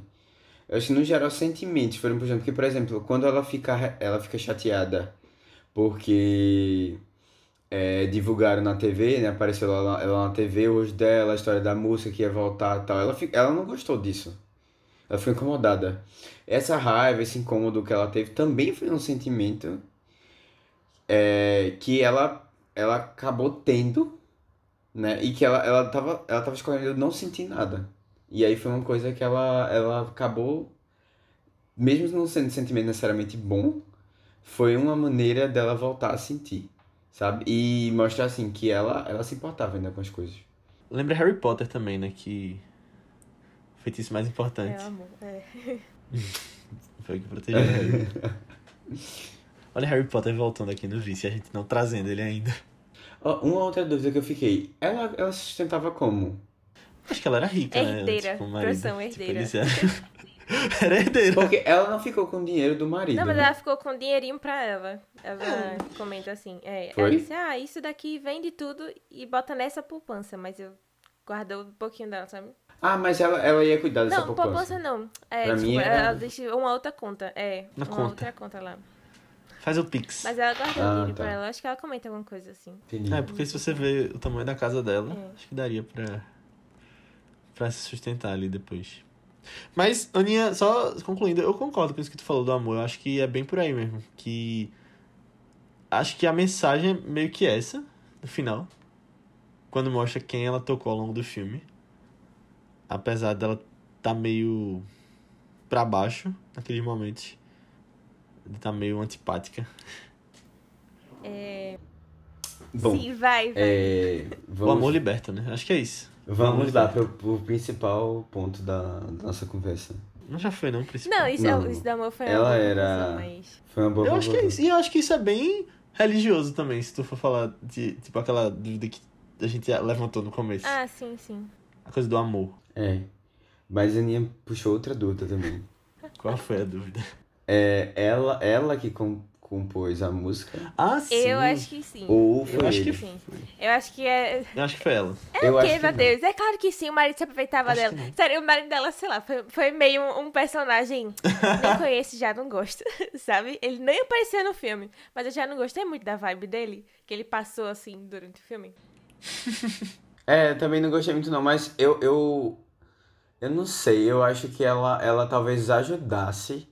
Eu acho que no geral sentimentos foram por exemplo, porque por exemplo, quando ela fica ela fica chateada porque é, divulgaram na TV, né, apareceu ela, ela na TV hoje dela, a história da música que ia voltar e tal. Ela ela não gostou disso. Ela ficou incomodada. Essa raiva, esse incômodo que ela teve também foi um sentimento é, que ela ela acabou tendo né? E que ela, ela, tava, ela tava escolhendo não sentir nada. E aí foi uma coisa que ela, ela acabou, mesmo não sendo um sentimento necessariamente bom, foi uma maneira dela voltar a sentir, sabe? E mostrar assim que ela, ela se importava ainda com as coisas. Lembra Harry Potter também, né? Que. o Feitiço mais É, importante. amor. É. Foi o que protegeu Harry. Olha Harry Potter voltando aqui no vice, a gente não trazendo ele ainda. Ó, uma outra dúvida que eu fiquei, ela, ela se sustentava como? Acho que ela era rica, né? Herdeira. Tipo, o marido. Profissão Tipo, herdeira. eles eram- era herdeira. Porque ela não ficou com o dinheiro do marido. Não, mas né? ela ficou com dinheirinho pra ela. Ela comenta assim. É, ela disse, ah, isso daqui vende tudo e bota nessa poupança, mas eu guardo um pouquinho dela, sabe? Ah, mas ela, ela ia cuidar dessa não, poupança. poupança não. É, Pra tipo, mim era- ela deixa uma outra conta. É, Na uma conta. outra conta lá. Faz o Pix. Mas ela guardou Ah, dinheiro tá. pra ela. Acho que ela comenta alguma coisa assim. Entendi. É, porque se você vê o tamanho da casa dela, É. acho que daria pra, pra se sustentar ali depois. Mas, Aninha, só concluindo, eu concordo com isso que tu falou do amor. Eu acho que é bem por aí mesmo. Que. Acho que a mensagem é meio que essa, no final. Quando mostra quem ela tocou ao longo do filme. Apesar dela tá meio pra baixo naqueles momentos. De tá meio antipática. É... Bom, Sim, vai, vai. é, O vamos, amor liberta, né? Acho que é isso. Vamos lá pro, pro principal ponto da, da nossa conversa. Não já foi, não, o principal. Não, isso, Não. isso do amor foi Ela uma boa era- mas... Foi uma boa Eu acho que é isso. E eu acho que isso é bem religioso também, se tu for falar de, tipo, aquela dúvida que a gente levantou no começo. Ah, sim, sim. A coisa do amor. É. Mas a Aninha puxou outra dúvida também. Qual foi a dúvida? É ela, ela que com- compôs a música? Ah, sim. Eu acho que sim. Ou foi Eu acho ele? que Sim. Eu acho que é... Eu acho que foi ela. Eu Porque, acho que meu não. Deus, é claro que sim, o marido se aproveitava Acho dela. Sério, o marido dela, sei lá, foi, foi meio um, um personagem. Nem conheço, já não gosto, sabe? Ele nem apareceu no filme, mas eu já não gostei muito da vibe dele, que ele passou assim durante o filme. É, também não gostei muito não, mas eu, eu, eu não sei, eu acho que ela, ela talvez ajudasse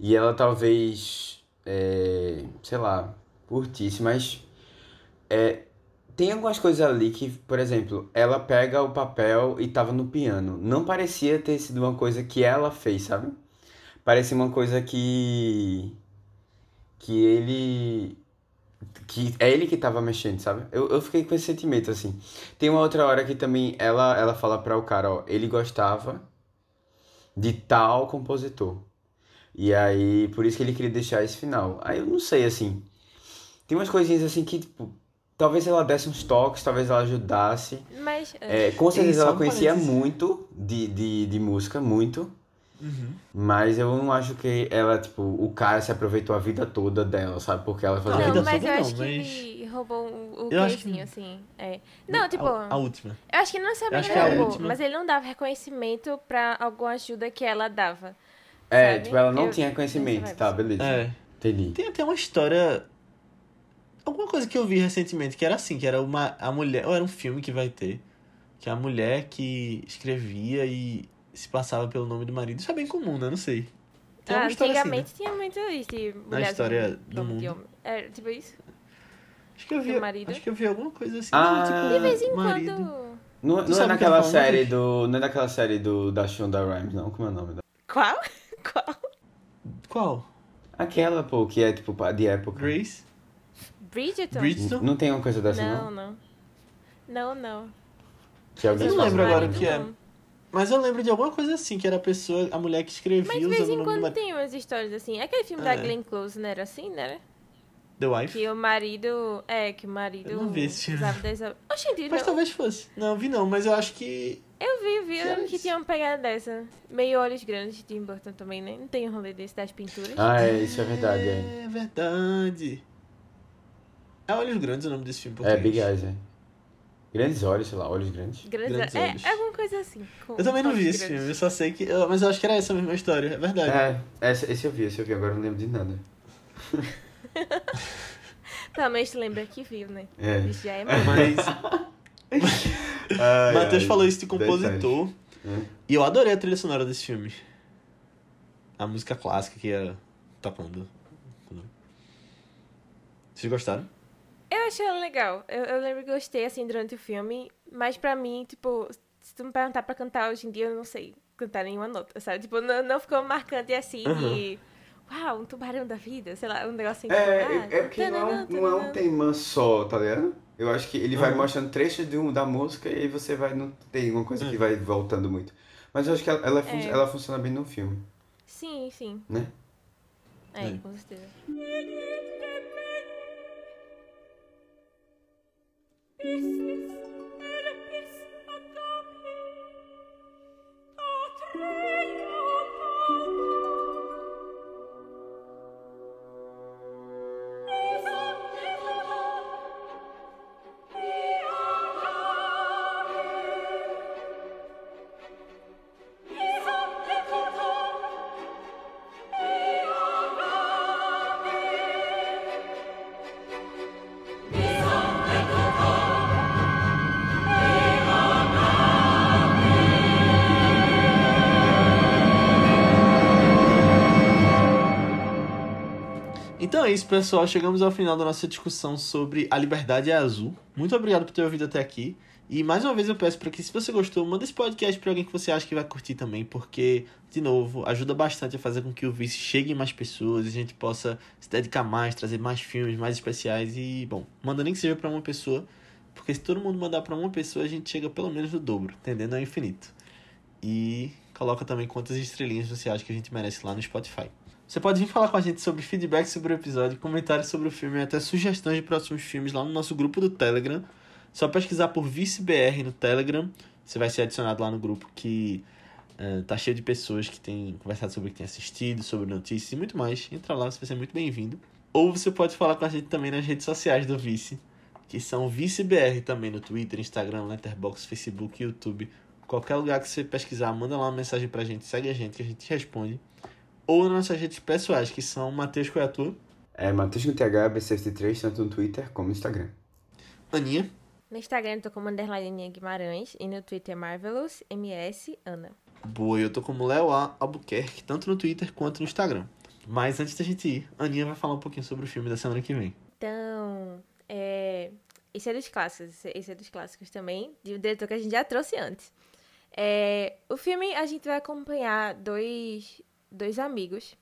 e ela talvez, é, sei lá, curtisse, mas é, tem algumas coisas ali que, por exemplo, ela pega o papel e tava no piano. Não parecia ter sido uma coisa que ela fez, sabe? Parecia uma coisa que, que ele que é ele que tava mexendo, sabe? Eu, eu fiquei com esse sentimento, assim. Tem uma outra hora que também ela, ela fala para o cara, ó, ele gostava de tal compositor. E aí, por isso que ele queria deixar esse final. Aí eu não sei, assim. Tem umas coisinhas assim que, tipo, talvez ela desse uns toques, talvez ela ajudasse. Mas. É, com certeza ela conhecia parênteses. muito de, de, de música, muito. Uhum. Mas eu não acho que ela, tipo, o cara se aproveitou a vida toda dela, sabe? Porque ela a fazia. vida Não, mas toda eu não, acho que mas- ele roubou o, Eu acho que- assim. É. Não, tipo. A, a última. Eu acho que não Eu sabia acho que que é roubou, última. mas ele não dava reconhecimento pra alguma ajuda que ela dava. É, sabe? tipo, ela não Eu- tinha conhecimento, tá, beleza. É. Entendi. Tem até uma história. Alguma coisa que eu vi recentemente, que era assim, que era uma. A mulher. Ou era um filme que vai ter. Que é a mulher que escrevia e se passava pelo nome do marido. Isso é bem comum, né? Não sei. Tem ah, uma história assim, antigamente né? tinha muito isso. de mulheres história do mundo. É, tipo isso. Acho que eu vi, acho que eu vi alguma coisa assim. Ah, tipo, De vez em marido. quando. Não, Tu não é naquela falando, série do. Não é naquela série do da Shonda Rhimes, não? Como é o nome? da- Qual? Qual? Qual? Aquela, pô, que é tipo de época. Grace? Bridgerton? Bridgerton? Não tem uma coisa dessa, Não, não? não. Não, não. Que alguém Eu não lembro agora o que é. Mas eu lembro de alguma coisa assim, que era a pessoa, a mulher que escrevia Mas de vez em quando tem umas histórias assim. Aquele filme da É. Glenn Close, não era assim, né? The Wife? Que o marido. É, que o marido. Eu não vi esse filme. usava dessa. Oxente, Mas não. talvez fosse. Não, vi não, mas eu acho que. Eu vi, vi. Que tinha uma pegada dessa. Meio olhos grandes de Tim Burton também, né? Não tem um rolê desse das pinturas. Ah, é, isso é verdade, é. É verdade. É Olhos Grandes o nome desse filme. em É, português. Big Eyes, é. Grandes olhos, sei lá, olhos grandes. Grandes, Grandes é, olhos. é alguma coisa assim. com Eu também não vi esse grandes. filme, eu só sei que. Mas eu acho que era essa a mesma história, é verdade. É, esse, esse eu vi, esse eu vi, agora eu não lembro de nada. Pelo menos tu lembra que viu, né? É. Isso já é mais. Mas. Ai, Matheus ai, falou isso de compositor. E eu adorei a trilha sonora desse filme. A música clássica que ia tocando. Vocês gostaram? Eu achei ela legal. Eu, eu lembro que gostei, assim, durante o filme. Mas pra mim, tipo, se tu me perguntar pra cantar hoje em dia, eu não sei cantar nenhuma nota, sabe? Tipo, não, não ficou marcante assim Uhum. de... Uau, um tubarão da vida, sei lá, um negócio assim. É, é, é porque não é, um, não é um tema só, tá ligado? Eu acho que ele vai Uhum. mostrando trechos de um, da música e aí você vai. Não tem uma coisa que vai voltando muito. Mas eu acho que ela, ela, fun- É. ela funciona bem no filme, Sim, sim. né? É, É. com certeza. Então é isso, pessoal. Chegamos ao final da nossa discussão sobre A Liberdade é Azul. Muito obrigado por ter ouvido até aqui. E mais uma vez eu peço para que, se você gostou, manda esse podcast para alguém que você acha que vai curtir também, porque, de novo, ajuda bastante a fazer com que o Vice chegue em mais pessoas e a gente possa se dedicar mais, trazer mais filmes, mais especiais. E, bom, manda nem que seja para uma pessoa, porque se todo mundo mandar para uma pessoa, a gente chega pelo menos no dobro, entendendo? É infinito. E coloca também quantas estrelinhas você acha que a gente merece lá no Spotify. Você pode vir falar com a gente sobre feedback sobre o episódio, comentários sobre o filme e até sugestões de próximos filmes lá no nosso grupo do Telegram. Só pesquisar por ViceBR no Telegram. Você vai ser adicionado lá no grupo que eh, tá cheio de pessoas que têm conversado sobre o que tem assistido, sobre notícias e muito mais. Entra lá, você vai ser muito bem-vindo. Ou você pode falar com a gente também nas redes sociais do Vice, que são ViceBR também no Twitter, Instagram, Letterboxd, Facebook, YouTube. Qualquer lugar que você pesquisar, manda lá uma mensagem pra gente, segue a gente que a gente responde ou nas nossas redes pessoais, que são Matheus Coiatu, É Matheus com TH, B63, tanto no Twitter como no Instagram. Aninha, No Instagram eu tô como underline Aninha Guimarães e no Twitter Marvelous MS Ana. boa, eu tô como Léo A. Albuquerque, tanto no Twitter quanto no Instagram. Mas antes da gente ir, a Aninha vai falar um pouquinho sobre o filme da semana que vem. Então, é... esse é dos clássicos, esse- esse é dos clássicos também, de um diretor que a gente já trouxe antes. É, o filme a gente vai acompanhar dois, dois amigos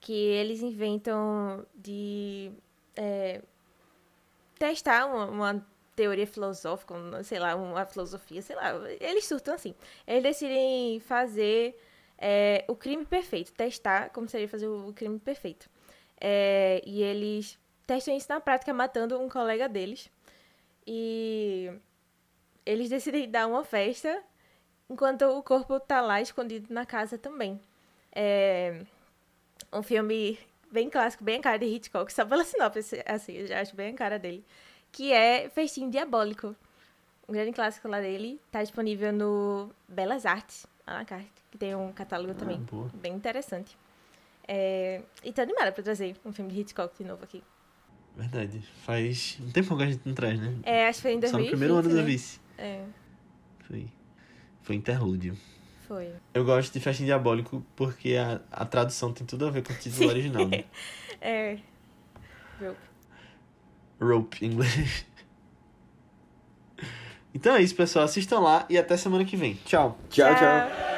que eles inventam de é, testar uma, uma teoria filosófica, um, sei lá, uma filosofia, sei lá, eles surtam assim. Eles decidem fazer é, o crime perfeito, testar como seria fazer o crime perfeito. É, e eles testam isso na prática matando um colega deles. E eles decidem dar uma festa enquanto o corpo tá lá escondido na casa também. É um filme bem clássico, bem a cara de Hitchcock, só pela sinopse, assim, eu já acho bem a cara dele. Que é Festim Diabólico. Um grande clássico lá dele. Tá disponível no Belas Artes, lá na carta, que tem um catálogo também Ah, boa. bem interessante. É... E tô animada pra trazer um filme de Hitchcock de novo aqui. Verdade. Faz um tempo que a gente não traz, né? É, acho que foi em Só no 2020, primeiro ano né? do Vice. É, Foi, foi interlúdio. Foi. Eu gosto de Festim Diabólico porque a, a tradução tem tudo a ver com o título Sim. original, né? É. Rope. Rope em inglês. Então é isso, pessoal. Assistam lá e até semana que vem. Tchau. Tchau, tchau. Thank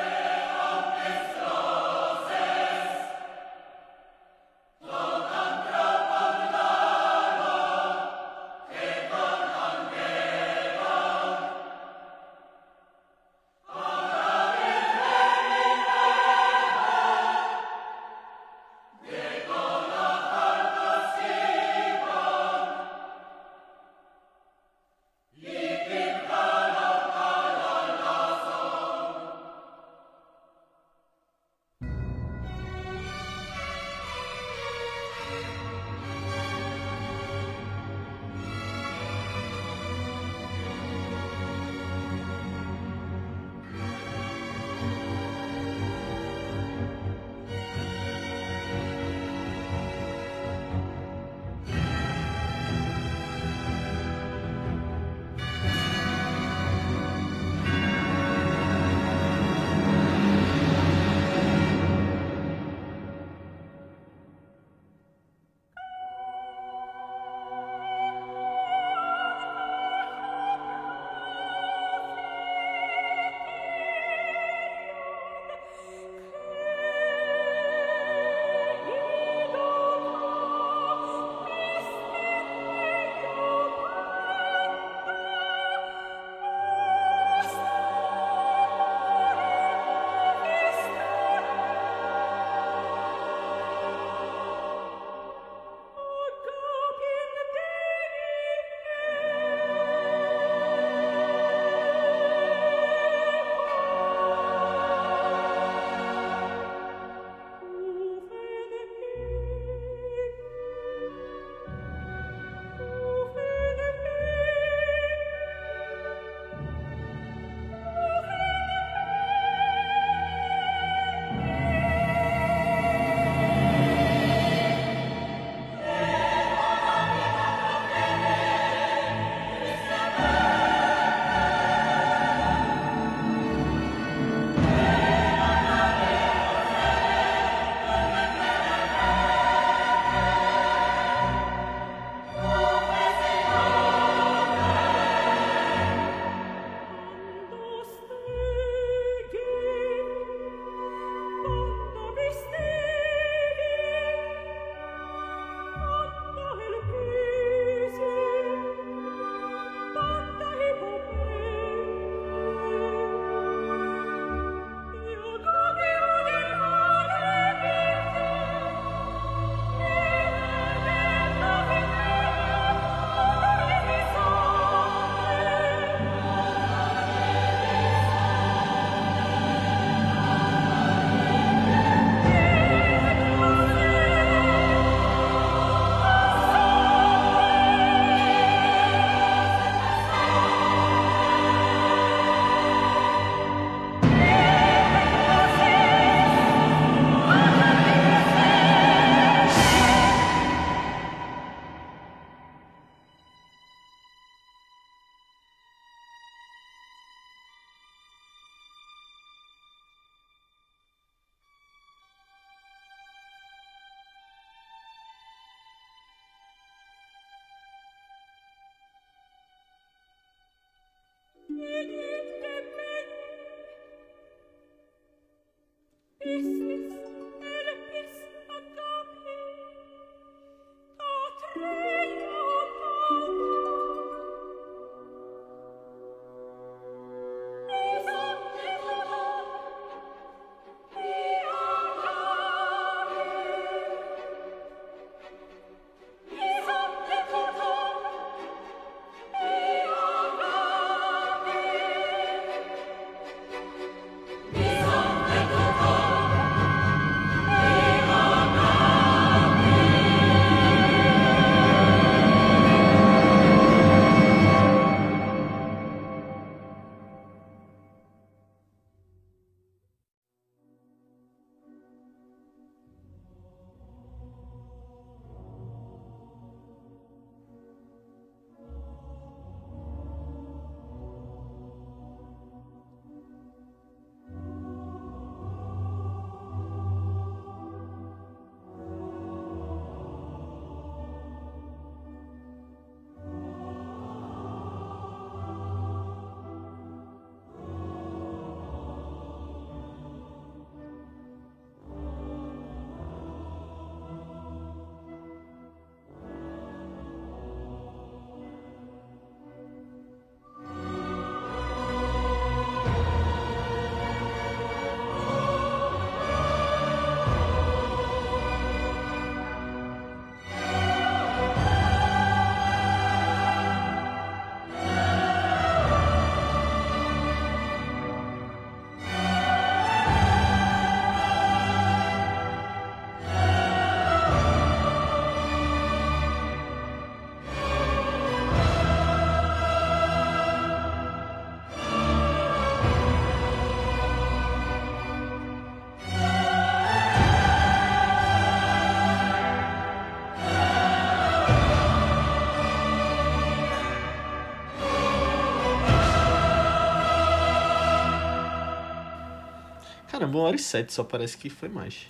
Caramba, uma hora e sete só parece que foi mais.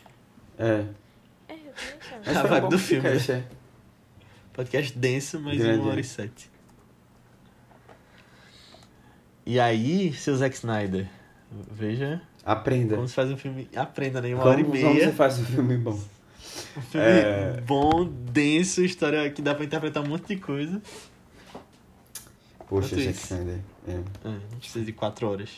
É. É, eu. Mas A um vibe bom do filme, podcast, é. Podcast denso, mas Grande, uma hora é. e sete. E aí, seu Zack Snyder, veja Aprenda. como se faz um filme. Aprenda, né? Uma Como, hora e como meia. você faz um filme bom. Um filme É. bom, denso, história que dá pra interpretar um monte de coisa. Poxa, Quanto Zack isso? Snyder. É. É, não precisa de quatro horas.